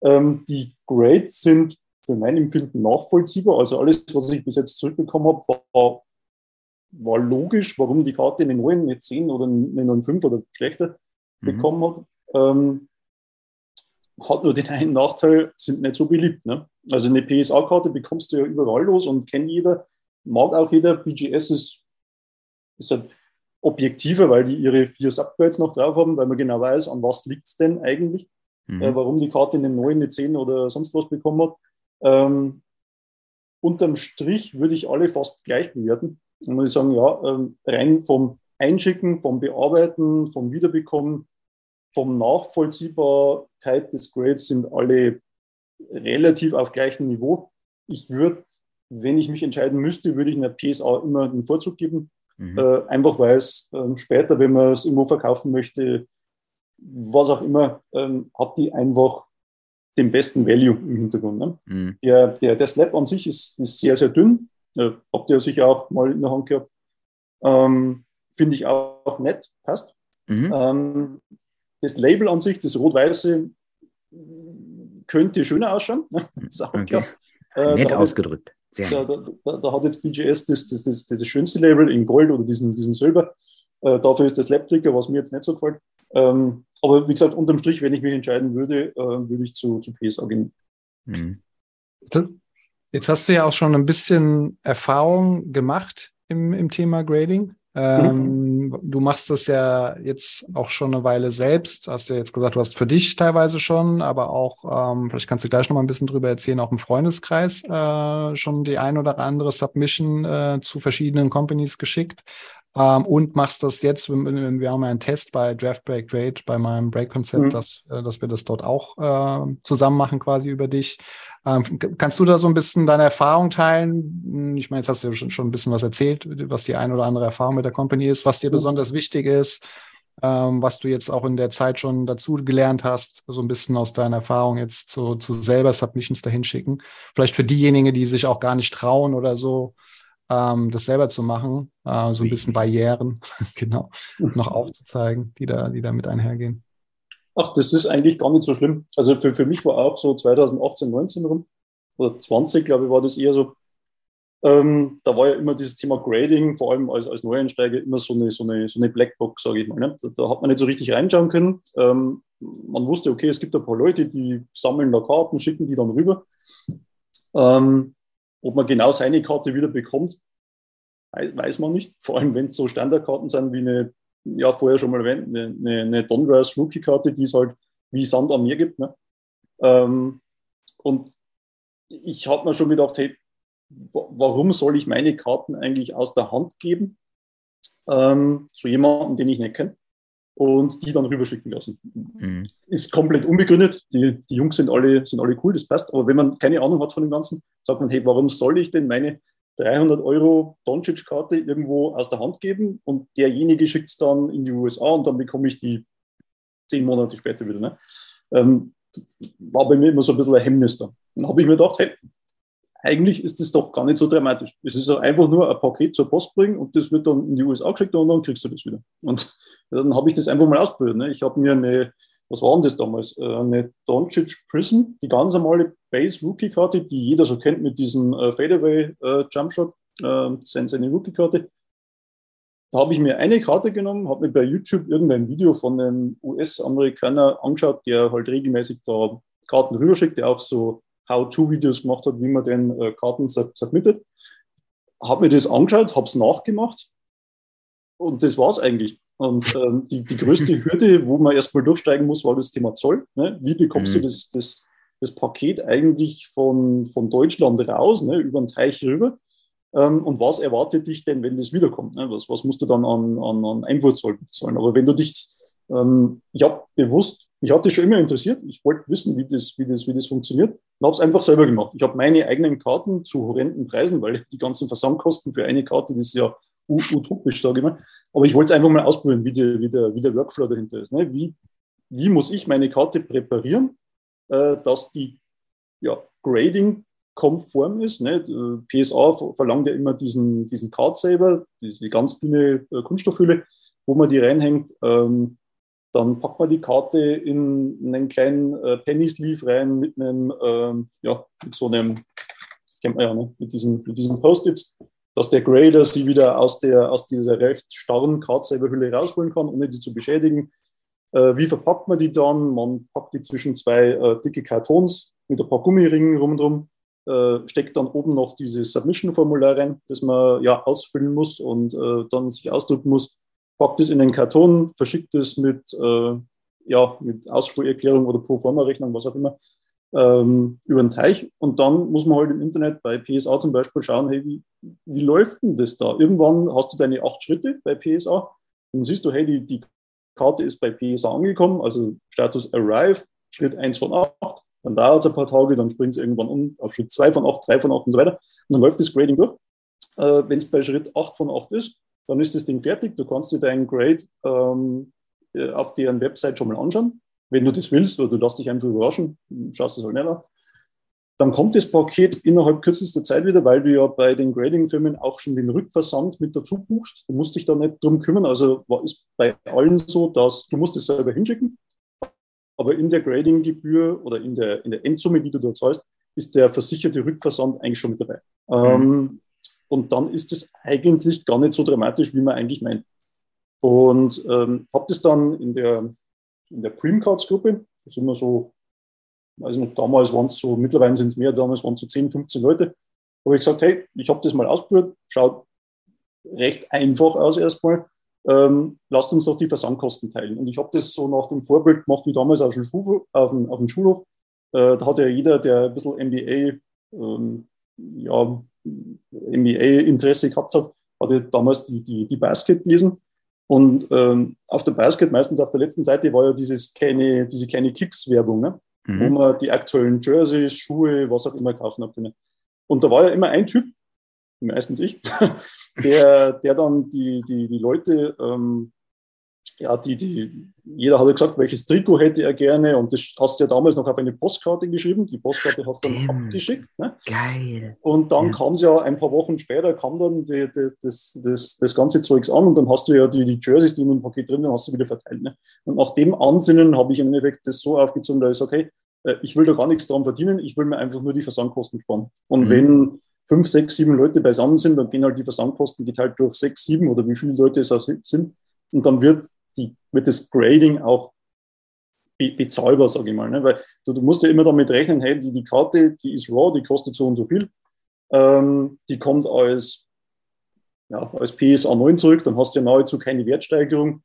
Ähm, die Grades sind für mein Empfinden nachvollziehbar. Also alles, was ich bis jetzt zurückbekommen habe, war war logisch, warum die Karte eine 9, eine 10 oder eine 9,5 oder schlechter mhm. bekommen hat. Ähm, hat nur den einen Nachteil, sind nicht so beliebt. Ne? Also eine PSA-Karte bekommst du ja überall los und kennt jeder, mag auch jeder. BGS ist, ist halt objektiver, weil die ihre vier Subgrades noch drauf haben, weil man genau weiß, an was liegt es denn eigentlich, mhm. äh, warum die Karte eine 9, eine 10 oder sonst was bekommen hat. Ähm, unterm Strich würde ich alle fast gleich bewerten. Dann muss ich sagen, ja, ähm, rein vom Einschicken, vom Bearbeiten, vom Wiederbekommen, vom Nachvollziehbarkeit des Grades sind alle relativ auf gleichem Niveau. Ich würde, wenn ich mich entscheiden müsste, würde ich einer PSA immer den Vorzug geben. Mhm. Äh, einfach weil es äh, später, wenn man es irgendwo verkaufen möchte, was auch immer, ähm, hat die einfach den besten Value im Hintergrund. Ne? Mhm. Der, der, der Slab an sich ist, ist sehr, sehr dünn. Äh, habt ihr sicher auch mal in der Hand gehabt. Ähm, Finde ich auch, auch, nett, passt. Mhm. Ähm, das Label an sich, das rot-weiße, könnte schöner ausschauen. das okay. äh, Nett ausgedrückt. Sehr da, da, da, da, hat jetzt BGS das, das, das, das, schönste Label in Gold oder diesem, diesem Silber. Äh, dafür ist das Lapticker, was mir jetzt nicht so gefällt. Ähm, aber wie gesagt, unterm Strich, wenn ich mich entscheiden würde, äh, würde ich zu, zu PSA gehen. Mhm. Jetzt hast du ja auch schon ein bisschen Erfahrung gemacht im, im Thema Grading. Ähm, mhm. Du machst das ja jetzt auch schon eine Weile selbst. Hast du ja jetzt gesagt, du hast für dich teilweise schon, aber auch, ähm, vielleicht kannst du gleich noch mal ein bisschen drüber erzählen, auch im Freundeskreis äh, schon die ein oder andere Submission äh, zu verschiedenen Companies geschickt. Ähm, und machst das jetzt, wir, wir haben ja einen Test bei Draft Break Trade, bei meinem Break-Konzept, mhm. dass, äh, dass wir das dort auch äh, zusammen machen, quasi über dich. Ähm, kannst du da so ein bisschen deine Erfahrung teilen? Hm, ich meine, jetzt hast du ja schon, schon ein bisschen was erzählt, was die ein oder andere Erfahrung mit der Company ist, was dir besonders wichtig ist, ähm, was du jetzt auch in der Zeit schon dazu gelernt hast, so ein bisschen aus deiner Erfahrung jetzt zu, zu selber Submissions dahin schicken. Vielleicht für diejenigen, die sich auch gar nicht trauen oder so, ähm, das selber zu machen, äh, so ein bisschen Barrieren, genau, noch aufzuzeigen, die da, die da mit einhergehen. Ach, das ist eigentlich gar nicht so schlimm. Also für, für mich war auch so 2018, 19 rum, oder 20, glaube ich, war das eher so. Ähm, da war ja immer dieses Thema Grading, vor allem als, als Neueinsteiger, immer so eine, so eine, so eine Blackbox, sage ich mal. Ne? Da, da, hat man nicht so richtig reinschauen können. Ähm, man wusste, okay, es gibt ein paar Leute, die sammeln da Karten, schicken die dann rüber. Ähm, ob man genau seine Karte wieder bekommt, weiß man nicht. Vor allem, wenn es so Standardkarten sind wie eine, ja, vorher schon mal erwähnt, eine, eine, eine Donruss Rookie-Karte, die es halt wie Sand am Meer gibt. Ne? Ähm, und ich habe mir schon gedacht, hey, warum soll ich meine Karten eigentlich aus der Hand geben? Ähm, zu jemandem, den ich nicht kenne und die dann rüberschicken lassen. Mhm. Ist komplett unbegründet. Die, die Jungs sind alle, sind alle cool, das passt. Aber wenn man keine Ahnung hat von dem Ganzen, sagt man, hey, warum soll ich denn meine 300 Euro Doncic-Karte irgendwo aus der Hand geben und derjenige schickt es dann in die USA und dann bekomme ich die zehn Monate später wieder. Ne? Ähm, war bei mir immer so ein bisschen ein Hemmnis da. Dann habe ich mir gedacht, hey, eigentlich ist das doch gar nicht so dramatisch. Es ist einfach nur ein Paket zur Post bringen und das wird dann in die USA geschickt und dann kriegst du das wieder. Und dann habe ich das einfach mal ausprobiert. Ne? Ich habe mir eine, was war denn das damals? Äh, eine Doncic Prism, die ganz normale Base Rookie Karte, die jeder so kennt mit diesem äh, Fadeaway äh, Jumpshot, äh, seine Rookie Karte. Da habe ich mir eine Karte genommen, habe mir bei YouTube irgendein Video von einem US-Amerikaner angeschaut, der halt regelmäßig da Karten rüberschickt, der auch so How-To-Videos gemacht hat, wie man den Karten submittet. Habe mir das angeschaut, habe es nachgemacht und das war es eigentlich. Und ähm, die, die größte Hürde, wo man erstmal durchsteigen muss, war das Thema Zoll. Ne? Wie bekommst mhm. du das, das, das Paket eigentlich von, von Deutschland raus, ne? über den Teich rüber? Ähm, und was erwartet dich denn, wenn das wiederkommt? Ne? Was, was musst du dann an, an, an Einfuhrzoll bezahlen? Aber wenn du dich, ähm, ich habe bewusst mich hat das schon immer interessiert. Ich wollte wissen, wie das, wie das, wie das funktioniert und habe es einfach selber gemacht. Ich habe meine eigenen Karten zu horrenden Preisen, weil die ganzen Versandkosten für eine Karte, das ist ja utopisch, sage ich mal. Aber ich wollte es einfach mal ausprobieren, wie, die, wie, der, wie der Workflow dahinter ist. Ne? Wie, wie muss ich meine Karte präparieren, äh, dass die ja, Grading konform ist. Ne? PSA verlangt ja immer diesen, diesen Card Saver, diese ganz dünne äh, Kunststoffhülle, wo man die reinhängt. Ähm, dann packt man die Karte in einen kleinen äh, Penny Sleeve rein mit einem, ähm, ja, mit so einem, kennt man ja, ne? mit diesem, mit diesem Post-its, dass der Grader sie wieder aus, der, aus dieser recht starren Cardsaver-Hülle rausholen kann, ohne die zu beschädigen. Äh, wie verpackt man die dann? Man packt die zwischen zwei äh, dicke Kartons mit ein paar Gummiringen rum äh, steckt dann oben noch dieses Submission-Formular rein, das man ja ausfüllen muss und äh, dann sich ausdrucken muss packt es in den Karton, verschickt es mit, äh, ja, mit Ausfuhrerklärung oder Proforma-Rechnung, was auch immer, ähm, über den Teich. Und dann muss man halt im Internet bei PSA zum Beispiel schauen, hey, wie, wie läuft denn das da? Irgendwann hast du deine acht Schritte bei PSA, dann siehst du, hey, die, die Karte ist bei PSA angekommen, also Status Arrive, Schritt 1 von 8, Dann dauert es ein paar Tage, dann springt es irgendwann um auf Schritt 2 von 8, 3 von 8 und so weiter. Und dann läuft das Grading durch. Äh, Wenn es bei Schritt 8 von 8 ist, dann ist das Ding fertig. Du kannst dir deinen Grade ähm, äh, auf deren Website schon mal anschauen. Wenn du das willst oder du lässt dich einfach überraschen, schaust es halt nicht an. Dann kommt das Paket innerhalb kürzester Zeit wieder, weil du ja bei den Grading-Firmen auch schon den Rückversand mit dazu buchst. Du musst dich da nicht drum kümmern. Also ist bei allen so, dass du musst es selber hinschicken. Aber in der Grading-Gebühr oder in der, in der Endsumme, die du da zahlst, ist der versicherte Rückversand eigentlich schon mit dabei. Mhm. Ähm, und dann ist es eigentlich gar nicht so dramatisch, wie man eigentlich meint. Und ähm, habe das dann in der, in der Creamcards-Gruppe, da sind wir so, nicht, damals waren es so, mittlerweile sind es mehr, damals waren es so 10, 15 Leute, habe ich gesagt, hey, ich habe das mal ausprobiert, schaut recht einfach aus erstmal, ähm, lasst uns doch die Versandkosten teilen. Und ich habe das so nach dem Vorbild gemacht, wie damals auf dem, Schulhof. Auf dem, auf dem Schulhof. Äh, da hat ja jeder, der ein bisschen MBA, ähm, ja, MBA-Interesse gehabt hat, hatte damals die, die, die Basket gelesen. Und ähm, auf der Basket, meistens auf der letzten Seite, war ja dieses kleine, diese kleine Kicks-Werbung, ne? Mhm. wo man die aktuellen Jerseys, Schuhe, was auch immer kaufen hat können. Und da war ja immer ein Typ, meistens ich, der, der dann die, die, die Leute ähm, ja, die, die, jeder hat ja gesagt, welches Trikot hätte er gerne und das hast du ja damals noch auf eine Postkarte geschrieben. Die Postkarte hat dann Stimmt. abgeschickt. Ne? Geil. Und dann ja. kam es ja ein paar Wochen später, kam dann die, die, das, das, das ganze Zeugs an und dann hast du ja die, die Jerseys, die in dem Paket drin sind, hast du wieder verteilt. Ne? Und nach dem Ansinnen habe ich im Endeffekt das so aufgezogen, dass ich sage, okay, ich will da gar nichts dran verdienen, ich will mir einfach nur die Versandkosten sparen. Und mhm. wenn fünf, sechs, sieben Leute beisammen sind, dann gehen halt die Versandkosten geteilt durch sechs, sieben oder wie viele Leute es auch sind. Und dann wird die, wird das Grading auch be bezahlbar, sage ich mal. Ne? Weil du, du, musst ja immer damit rechnen, hey, die, die Karte, die ist raw, die kostet so und so viel. Ähm, die kommt als, ja, als PSA 9 zurück, dann hast du ja nahezu keine Wertsteigerung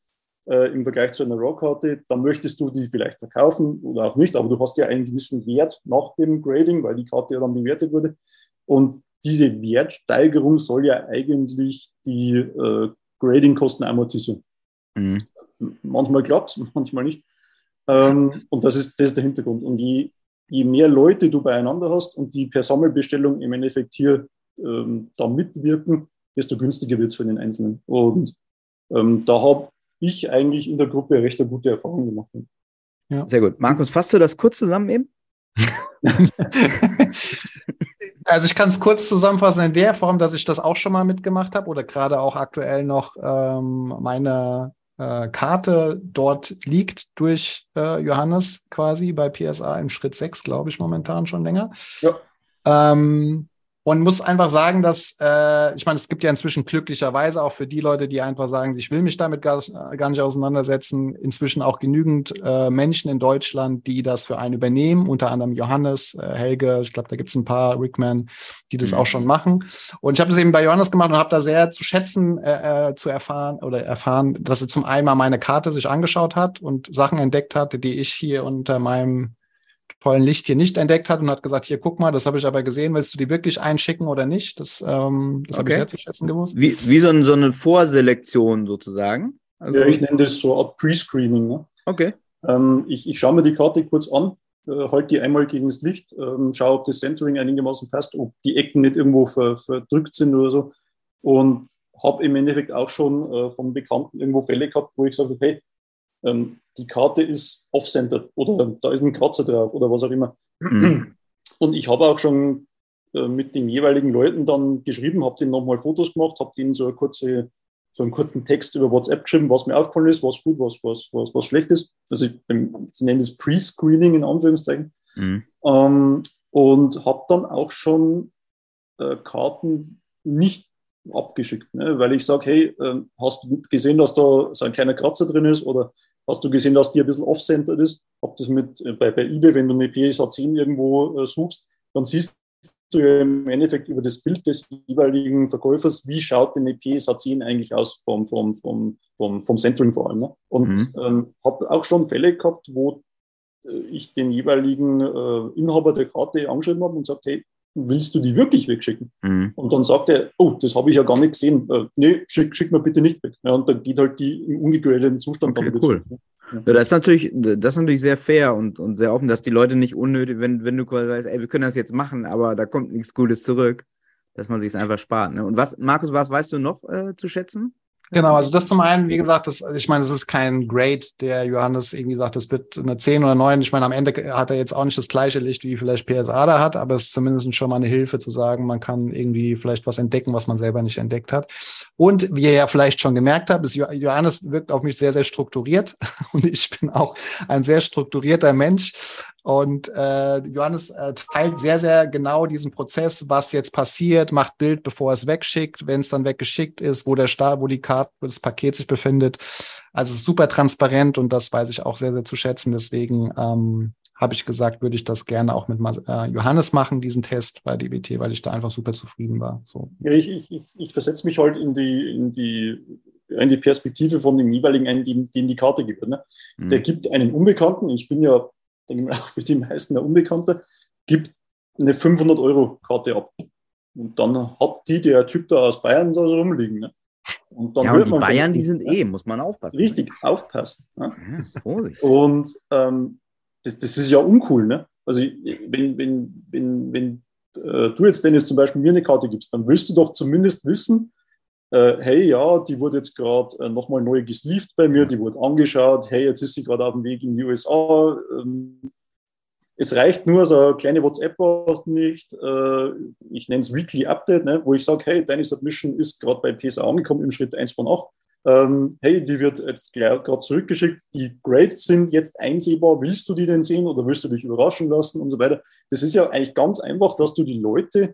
äh, im Vergleich zu einer RAW-Karte. Dann möchtest du die vielleicht verkaufen oder auch nicht, aber du hast ja einen gewissen Wert nach dem Grading, weil die Karte ja dann bewertet wurde. Und diese Wertsteigerung soll ja eigentlich die äh, Grading-Kosten amortisieren. Mhm. Manchmal klappt es, manchmal nicht. Ähm, und das ist, das ist der Hintergrund. Und je, je mehr Leute du beieinander hast und die per Sammelbestellung im Endeffekt hier ähm, da mitwirken, desto günstiger wird es für den Einzelnen. Und ähm, da habe ich eigentlich in der Gruppe recht eine gute Erfahrung gemacht. Ja. Sehr gut. Markus, fasst du das kurz zusammen eben? also ich kann es kurz zusammenfassen in der Form, dass ich das auch schon mal mitgemacht habe oder gerade auch aktuell noch ähm, meine äh, Karte dort liegt durch äh, Johannes quasi bei PSA im Schritt 6, glaube ich, momentan schon länger. Ja. Ähm, und muss einfach sagen, dass, äh, ich meine, es gibt ja inzwischen glücklicherweise auch für die Leute, die einfach sagen, ich will mich damit gar, gar nicht auseinandersetzen, inzwischen auch genügend äh, Menschen in Deutschland, die das für einen übernehmen, unter anderem Johannes, äh, Helge, ich glaube, da gibt es ein paar Rickman, die das mhm. auch schon machen. Und ich habe das eben bei Johannes gemacht und habe da sehr zu schätzen, äh, äh, zu erfahren oder erfahren, dass er zum einen mal meine Karte sich angeschaut hat und Sachen entdeckt hatte, die ich hier unter meinem tollen Licht hier nicht entdeckt hat und hat gesagt, hier guck mal, das habe ich aber gesehen, willst du die wirklich einschicken oder nicht? Das, ähm, das okay. habe ich sehr zu schätzen gewusst. Wie, wie so, ein, so eine Vorselektion sozusagen? Also ja, ich nenne das so Art Pre-Screening. Ne? Okay. Ähm, ich, ich schaue mir die Karte kurz an, äh, halte die einmal gegen das Licht, ähm, schaue, ob das Centering einigermaßen passt, ob die Ecken nicht irgendwo ver, verdrückt sind oder so. Und habe im Endeffekt auch schon äh, von Bekannten irgendwo Fälle gehabt, wo ich sage, hey, ähm, die Karte ist off-centered oder da ist ein Kratzer drauf oder was auch immer. Mhm. Und ich habe auch schon äh, mit den jeweiligen Leuten dann geschrieben, habe denen nochmal Fotos gemacht, habe denen so, eine kurze, so einen kurzen Text über WhatsApp geschrieben, was mir aufgefallen ist, was gut, was, was, was, was schlecht ist. Also ich, ich nenne das Pre-Screening in Anführungszeichen. Mhm. Ähm, und habe dann auch schon äh, Karten nicht abgeschickt, ne? weil ich sage, hey, äh, hast du gesehen, dass da so ein kleiner Kratzer drin ist oder hast du gesehen, dass die ein bisschen off-centered ist. Hab das mit, äh, bei, bei eBay, wenn du eine PSA 10 irgendwo äh, suchst, dann siehst du ja im Endeffekt über das Bild des jeweiligen Verkäufers, wie schaut denn eine PSA 10 eigentlich aus vom, vom, vom, vom, vom Centering vor allem. Ne? Und mhm. ähm, habe auch schon Fälle gehabt, wo äh, ich den jeweiligen äh, Inhaber der Karte angeschrieben habe und gesagt, hey, willst du die wirklich wegschicken? Mhm. Und dann sagt er, oh, das habe ich ja gar nicht gesehen. Äh, nee, schick, schick mir bitte nicht weg. Ja, und dann geht halt die im ungegradeten Zustand okay, cool. Ja, das ist natürlich, das ist natürlich sehr fair und, und sehr offen, dass die Leute nicht unnötig, wenn, wenn du quasi sagst, ey, wir können das jetzt machen, aber da kommt nichts Gutes zurück, dass man sich es einfach spart. Ne? Und was, Markus, was weißt du noch äh, zu schätzen? Genau, also das zum einen, wie gesagt, das, ich meine, es ist kein Grade, der Johannes irgendwie sagt, das wird eine 10 oder 9. Ich meine, am Ende hat er jetzt auch nicht das gleiche Licht, wie vielleicht PSA da hat, aber es ist zumindest schon mal eine Hilfe zu sagen, man kann irgendwie vielleicht was entdecken, was man selber nicht entdeckt hat. Und wie ihr ja vielleicht schon gemerkt habt, ist Johannes wirkt auf mich sehr, sehr strukturiert und ich bin auch ein sehr strukturierter Mench. Und äh, Johannes äh, teilt sehr, sehr genau diesen Prozess, was jetzt passiert, macht Bild, bevor er es wegschickt, wenn es dann weggeschickt ist, wo der Star, wo die Karte, wo das Paket sich befindet. Also es ist super transparent und das weiß ich auch sehr, sehr zu schätzen. Deswegen ähm, habe ich gesagt, würde ich das gerne auch mit äh, Johannes machen, diesen Test bei DBT, weil ich da einfach super zufrieden war. So. Ja, ich, ich, ich versetze mich halt in die, in die in die Perspektive von dem jeweiligen einen, dem, dem die Karte gibt. Ne? Mhm. Der gibt einen Unbekannten, ich bin ja denke ich mal auch für die meisten der Unbekannte, gibt eine 500-Euro-Karte ab. Und dann hat die der Typ da aus Bayern so rumliegen. Ne? Und dann ja, und die Bayern, die sind eh, muss man aufpassen. Richtig, ne? aufpassen. Ne? Ja, und ähm, das, das ist ja uncool. Ne? Also wenn, wenn, wenn, wenn äh, du jetzt, Dennis, zum Beispiel mir eine Karte gibst, dann willst du doch zumindest wissen, äh, hey, ja, die wurde jetzt gerade äh, nochmal neu gesleeved bei mir, die wurde angeschaut, hey, jetzt ist sie gerade auf dem Weg in die USA. Ähm, es reicht nur so eine kleine WhatsApp nicht, äh, ich nenne es Weekly Update, ne, wo ich sage, hey, deine Submission ist gerade bei PSA angekommen im Schritt 1 von 8. Ähm, hey, die wird jetzt gerade zurückgeschickt, die Grades sind jetzt einsehbar, willst du die denn sehen oder willst du dich überraschen lassen und so weiter. Das ist ja eigentlich ganz einfach, dass du die Leute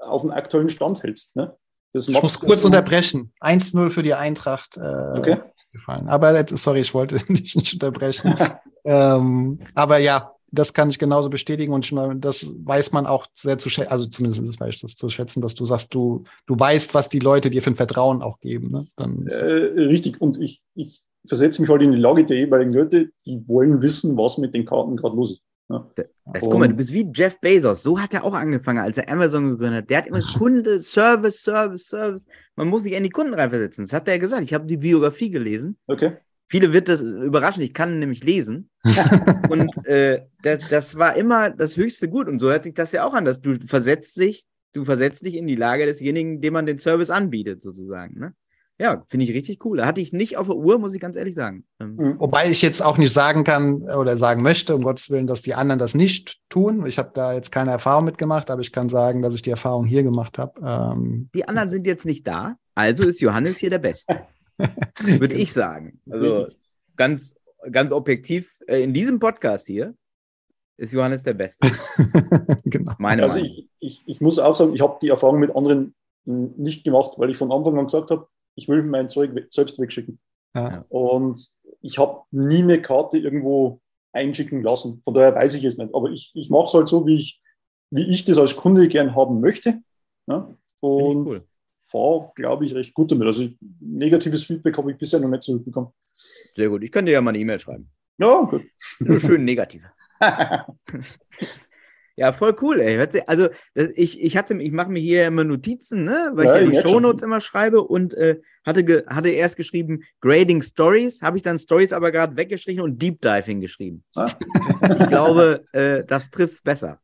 auf den aktuellen Stand hältst. Ne? Ich muss kurz unterbrechen. 1-0 für die Eintracht. Äh, okay. Gefallen. Aber sorry, ich wollte dich nicht unterbrechen. ähm, aber ja, das kann ich genauso bestätigen und das weiß man auch sehr zu schätzen, also zumindest weiß ich das zu schätzen, dass du sagst, du, du weißt, was die Leute dir für ein Vertrauen auch geben. Ne? Dann äh, richtig, und ich, ich versetze mich halt in die Lage der jeweiligen Leute, die wollen wissen, was mit den Karten gerade los ist. Ja. Das, guck mal, du bist wie Jeff Bezos. So hat er auch angefangen, als er Amazon gegründet hat. Der hat immer Kunde, Service, Service, Service. Man muss sich in die Kunden reinversetzen. Das hat er gesagt. Ich habe die Biografie gelesen. Okay. Viele wird das überraschen. Ich kann nämlich lesen. und äh, das, das war immer das höchste Gut. Und so hört sich das ja auch an, dass du versetzt dich, du versetzt dich in die Lage desjenigen, dem man den Service anbietet, sozusagen. Ne? Ja, finde ich richtig cool. Hatte ich nicht auf der Uhr, muss ich ganz ehrlich sagen. Ähm, mhm. Wobei ich jetzt auch nicht sagen kann oder sagen möchte, um Gottes Willen, dass die anderen das nicht tun. Ich habe da jetzt keine Erfahrung mitgemacht, aber ich kann sagen, dass ich die Erfahrung hier gemacht habe. Ähm, die anderen sind jetzt nicht da, also ist Johannes hier der Beste. Würde ich sagen. Also ganz, ganz objektiv, äh, in diesem Podcast hier ist Johannes der Beste. genau. Meine also ich, ich, ich muss auch sagen, ich habe die Erfahrung mit anderen nicht gemacht, weil ich von Anfang an gesagt habe, ich will mein Zeug selbst wegschicken. Ja. Und ich habe nie eine Karte irgendwo einschicken lassen. Von daher weiß ich es nicht. Aber ich, ich mache es halt so, wie ich, wie ich das als Kunde gern haben möchte. Ja? Und cool. fahre, glaube ich, recht gut damit. Also negatives Feedback habe ich bisher noch nicht zurückbekommen. Sehr gut. Ich könnte ja mal eine E-Mail schreiben. Ja, gut. Nur schön negativ. Ja, voll cool, ey. Also das, ich, ich hatte, ich mache mir hier immer Notizen, ne? weil ja, ich ja die Shownotes immer schreibe und äh, hatte, ge, hatte erst geschrieben Grading Stories, habe ich dann Stories aber gerade weggestrichen und Deep Diving geschrieben. Ah. Ich glaube, äh, das trifft es besser.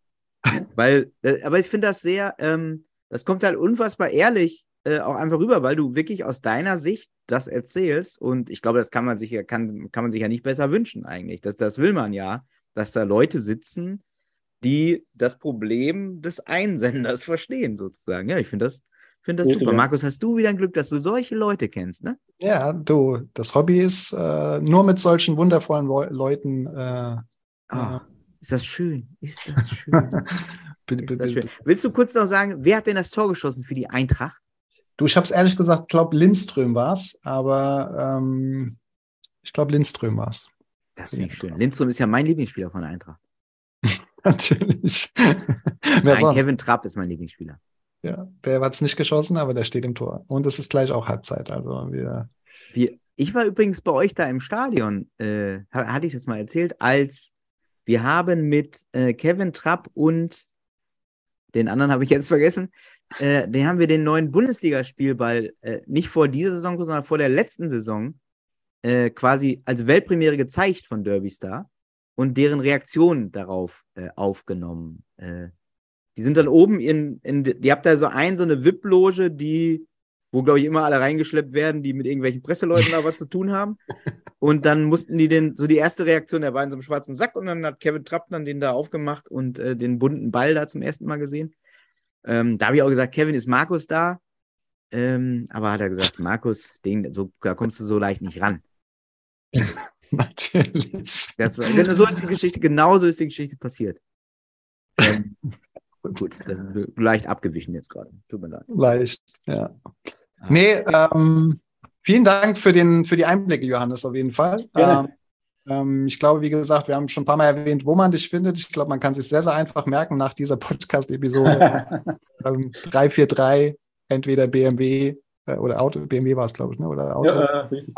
Weil, äh, aber ich finde das sehr, ähm, das kommt halt unfassbar ehrlich äh, auch einfach rüber, weil du wirklich aus deiner Sicht das erzählst und ich glaube, das kann man sich ja, kann, kann man sich ja nicht besser wünschen eigentlich. Das, das will man ja, dass da Leute sitzen, die das Problem des Einsenders verstehen, sozusagen. Ja, ich finde das, find das super. Markus, hast du wieder ein Glück, dass du solche Leute kennst, ne? Ja, du, das Hobby ist äh, nur mit solchen wundervollen Leuten. Äh, oh, ist das schön? Ist das schön? bitte, bitte, bitte. Willst du kurz noch sagen, wer hat denn das Tor geschossen für die Eintracht? Du, ich habe es ehrlich gesagt, glaube Lindström war es, aber ähm, ich glaube Lindström war es. Das finde ich schön. Lindström ist ja mein Lieblingsspieler von Eintracht. Natürlich. Nein, sonst? Kevin Trapp ist mein Lieblingsspieler. Ja, der hat es nicht geschossen, aber der steht im Tor. Und es ist gleich auch Halbzeit. Also wir. wir ich war übrigens bei euch da im Stadion, äh, hatte ich das mal erzählt, als wir haben mit äh, Kevin Trapp und den anderen habe ich jetzt vergessen, äh, den haben wir den neuen Bundesligaspielball äh, nicht vor dieser Saison, sondern vor der letzten Saison äh, quasi als Weltpremiere gezeigt von Derby Star und deren Reaktion darauf äh, aufgenommen. Äh, die sind dann oben in, in, die habt da so ein, so eine VIP-Loge, die, wo, glaube ich, immer alle reingeschleppt werden, die mit irgendwelchen Presseleuten da was zu tun haben. Und dann mussten die den, so die erste Reaktion, der war in so einem schwarzen Sack und dann hat Kevin Trapp dann den da aufgemacht und äh, den bunten Ball da zum ersten Mal gesehen. Ähm, da habe ich auch gesagt, Kevin, ist Markus da? Ähm, aber hat er gesagt, Markus, den, so, da kommst du so leicht nicht ran. Natürlich. Das war, genau so ist die Geschichte, genau so ist die Geschichte passiert. Ähm, gut, das ist leicht abgewichen jetzt gerade. Tut mir leid. Leicht, ja. Nee, ähm, vielen Dank für, den, für die Einblicke, Johannes, auf jeden Fall. Gerne. Ähm, ich glaube, wie gesagt, wir haben schon ein paar Mal erwähnt, wo man dich findet. Ich glaube, man kann sich sehr, sehr einfach merken nach dieser Podcast-Episode. ähm, 343, entweder BMW äh, oder Auto, BMW war es, glaube ich, ne? oder Auto. ja, äh, richtig.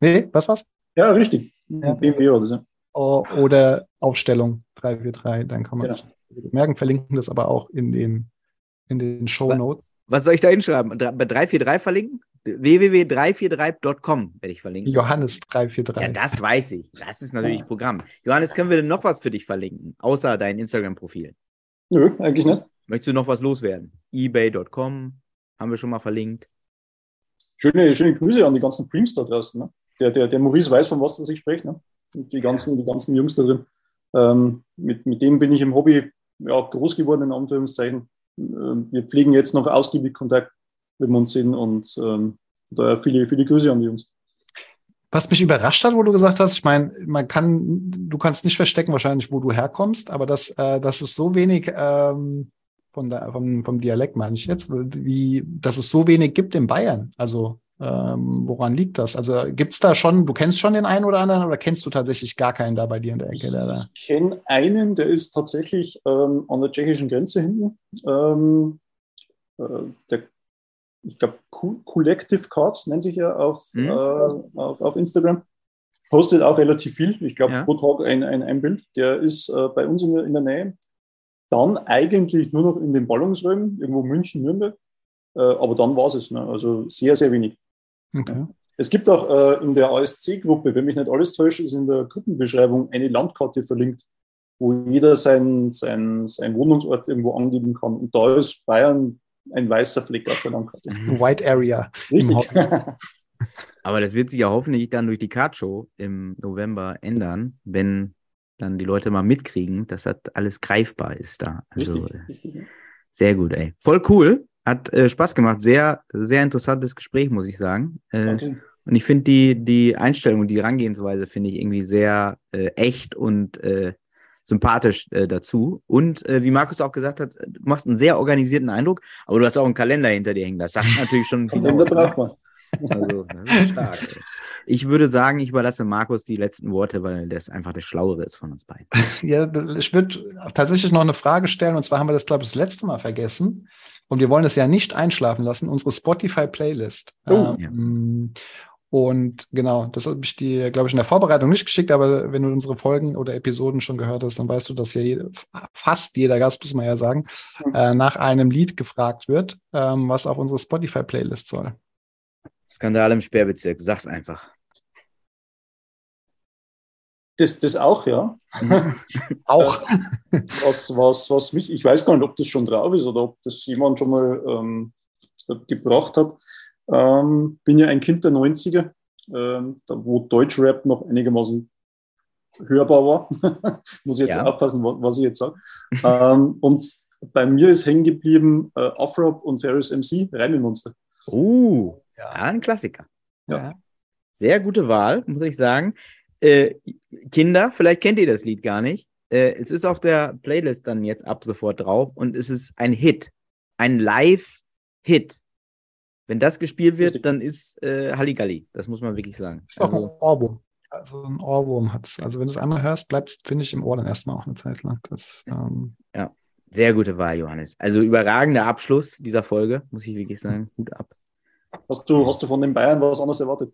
Nee, was war's? Ja, richtig. Ja. BMW oder so. Oder Aufstellung 343, dann kann man Genau. sich merken, verlinken das aber auch in den, in den Show Notes. Was soll ich da hinschreiben? Bei 343 verlinken? www.343.com werde ich verlinken. Johannes 343. Ja, das weiß ich. Das ist natürlich Programm. Johannes, können wir denn noch was für dich verlinken? Außer dein Instagram-Profil. Nö, eigentlich nicht. Möchtest du noch was loswerden? ebay.com haben wir schon mal verlinkt. Schöne, schöne Grüße an die ganzen Preams da draußen. Ne? Der, der, der Maurice weiß, von was das ich spreche. Ne? Die ganzen, die ganzen Jungs da drin. Ähm, mit, mit dem bin ich im Hobby ja, groß geworden, in Anführungszeichen. Ähm, wir pflegen jetzt noch ausgiebig Kontakt, wenn wir uns sehen. Und ähm, daher viele, viele Grüße an die Jungs. Was mich überrascht hat, wo du gesagt hast, ich meine, man kann, du kannst nicht verstecken wahrscheinlich, wo du herkommst, aber dass, äh, dass es so wenig ähm, von der, vom, vom Dialekt meine ich jetzt, wie, dass es so wenig gibt in Bayern. Also ähm, woran liegt das? Also gibt es da schon, du kennst schon den einen oder anderen oder kennst du tatsächlich gar keinen da bei dir in der Ecke? Der da? Ich kenne einen, der ist tatsächlich ähm, an der tschechischen Grenze hinten. Ähm, äh, der, ich glaube, Collective Cards nennt sich er auf, Mhm. äh, auf, auf Instagram. Postet auch relativ viel. Ich glaube, Ja. pro Tag ein, ein, ein Bild. Der ist äh, bei uns in der, in der Nähe. Dann eigentlich nur noch in den Ballungsräumen, irgendwo München, Nürnberg. Äh, aber dann war es. Ne? Also sehr, sehr wenig. Okay. Es gibt auch äh, in der ASC-Gruppe, wenn mich nicht alles täuscht, ist in der Gruppenbeschreibung eine Landkarte verlinkt, wo jeder seinen sein, sein Wohnungsort irgendwo angeben kann. Und da ist Bayern ein weißer Fleck auf der Landkarte. White Area. Richtig. Aber das wird sich ja hoffentlich dann durch die Card-Show im November ändern, wenn dann die Leute mal mitkriegen, dass das alles greifbar ist da. Also richtig, äh, richtig. ja. sehr gut, ey. Voll cool. Hat äh, Spaß gemacht. Sehr, sehr interessantes Gespräch, muss ich sagen. Äh, Danke. und ich finde die, die Einstellung, die Herangehensweise finde ich irgendwie sehr äh, echt und äh, sympathisch äh, dazu. Und äh, wie Markus auch gesagt hat, du machst einen sehr organisierten Eindruck, aber du hast auch einen Kalender hinter dir hängen. Das sagt natürlich schon viel aus. ne? Also, das ist stark. Ey. Ich würde sagen, ich überlasse Markus die letzten Worte, weil der ist einfach der Schlauere ist von uns beiden. Ja, ich würde tatsächlich noch eine Frage stellen, und zwar haben wir das, glaube ich, das letzte Mal vergessen. Und wir wollen das ja nicht einschlafen lassen, unsere Spotify-Playlist. Oh, ähm, Und genau, das habe ich dir, glaube ich, in der Vorbereitung nicht geschickt, aber wenn du unsere Folgen oder Episoden schon gehört hast, dann weißt du, dass hier jede, fast jeder Gast, muss man ja sagen, Mhm. äh, nach einem Lied gefragt wird, ähm, was auf unsere Spotify-Playlist soll. Skandal im Sperrbezirk, sag's einfach. Das, das auch, ja. Auch. Was, was, was mich, ich weiß gar nicht, ob das schon drauf ist oder ob das jemand schon mal ähm, gebracht hat. Ähm, bin ja ein Kind der 90er, ähm, wo Deutschrap noch einigermaßen hörbar war. Muss ich jetzt Ja. aufpassen, was, was ich jetzt sage. ähm, und bei mir ist hängen geblieben äh, Afrop und Ferris MC, Reimemonster. Uh, ja, ein Klassiker. Ja. Sehr gute Wahl, muss ich sagen. Äh, Kinder, vielleicht kennt ihr das Lied gar nicht. Äh, es ist auf der Playlist dann jetzt ab sofort drauf und es ist ein Hit. Ein Live-Hit. Wenn das gespielt wird, Richtig. dann ist äh, Halligalli. Das muss man wirklich sagen. Ist auch ein Also, Ohrwurm. Also ein Ohrwurm hat Also wenn du es einmal hörst, bleibt finde ich, im Ohr dann erstmal auch eine Zeit lang. Das, ähm, sehr gute Wahl, Johannes. Also überragender Abschluss dieser Folge, muss ich wirklich sagen. Hut ab. Hast du, hast du von den Bayern was anderes erwartet?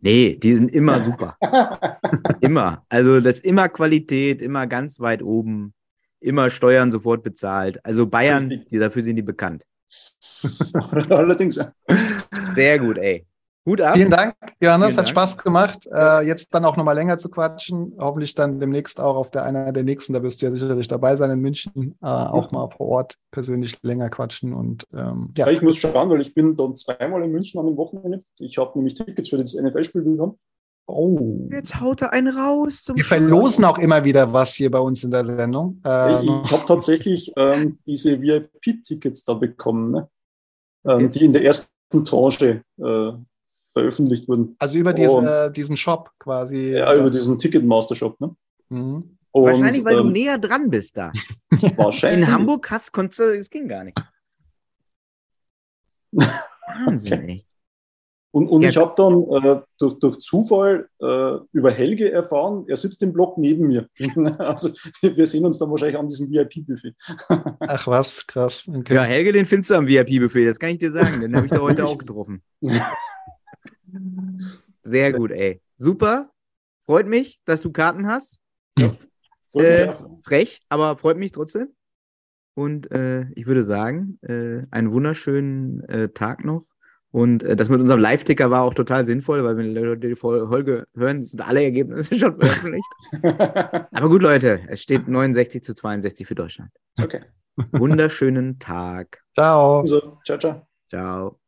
Nee, die sind immer super. Immer. Also das ist immer Qualität, immer ganz weit oben, immer Steuern sofort bezahlt. Also Bayern, die, dafür sind die bekannt. Allerdings. Sehr gut, ey. Hut ab. Vielen Dank, Johannes, Vielen hat Dank. Spaß gemacht. Äh, jetzt dann auch nochmal länger zu quatschen. Hoffentlich dann demnächst auch auf der einer der nächsten, da wirst du ja sicherlich dabei sein in München, äh, auch mal vor Ort persönlich länger quatschen. Und ähm, ja, Ja, ich muss schauen, weil ich bin dann zweimal in München an dem Wochenende. Ich habe nämlich Tickets für das NFL-Spiel bekommen. oh. Jetzt haut er einen raus. Zum Wir Schluss. verlosen auch immer wieder was hier bei uns in der Sendung. Äh, Ich habe tatsächlich ähm, diese VIP-Tickets da bekommen, ne? ähm, die in der ersten Tranche äh, veröffentlicht wurden. also über diese, Und- äh, diesen Shop quasi. Ja, über diesen Ticketmaster-Shop. Ne? Mhm. Und, Wahrscheinlich, weil du ähm, näher dran bist da. wahrscheinlich. In Hamburg hast, konntest du, das ging gar nicht. Wahnsinn, ey. Und, und Ja. ich habe dann äh, durch, durch Zufall äh, über Helge erfahren, er sitzt im Block neben mir. also wir sehen uns dann wahrscheinlich an diesem VIP-Buffet. Ach was, krass. Okay. Ja, Helge, den findest du am VIP-Buffet, das kann ich dir sagen. Den habe ich da heute auch getroffen. Sehr gut, ey. Super. Freut mich, dass du Karten hast. Voll Äh. Frech, aber freut mich trotzdem. Und äh, ich würde sagen, äh, einen wunderschönen äh, Tag noch. Und äh, das mit unserem Live-Ticker war auch total sinnvoll, weil wenn die Leute die Folge hören, sind alle Ergebnisse schon veröffentlicht. Aber gut, Leute, es steht 69 zu 62 für Deutschland. okay. Wunderschönen Tag. Ciao. Also, ciao, ciao. Ciao.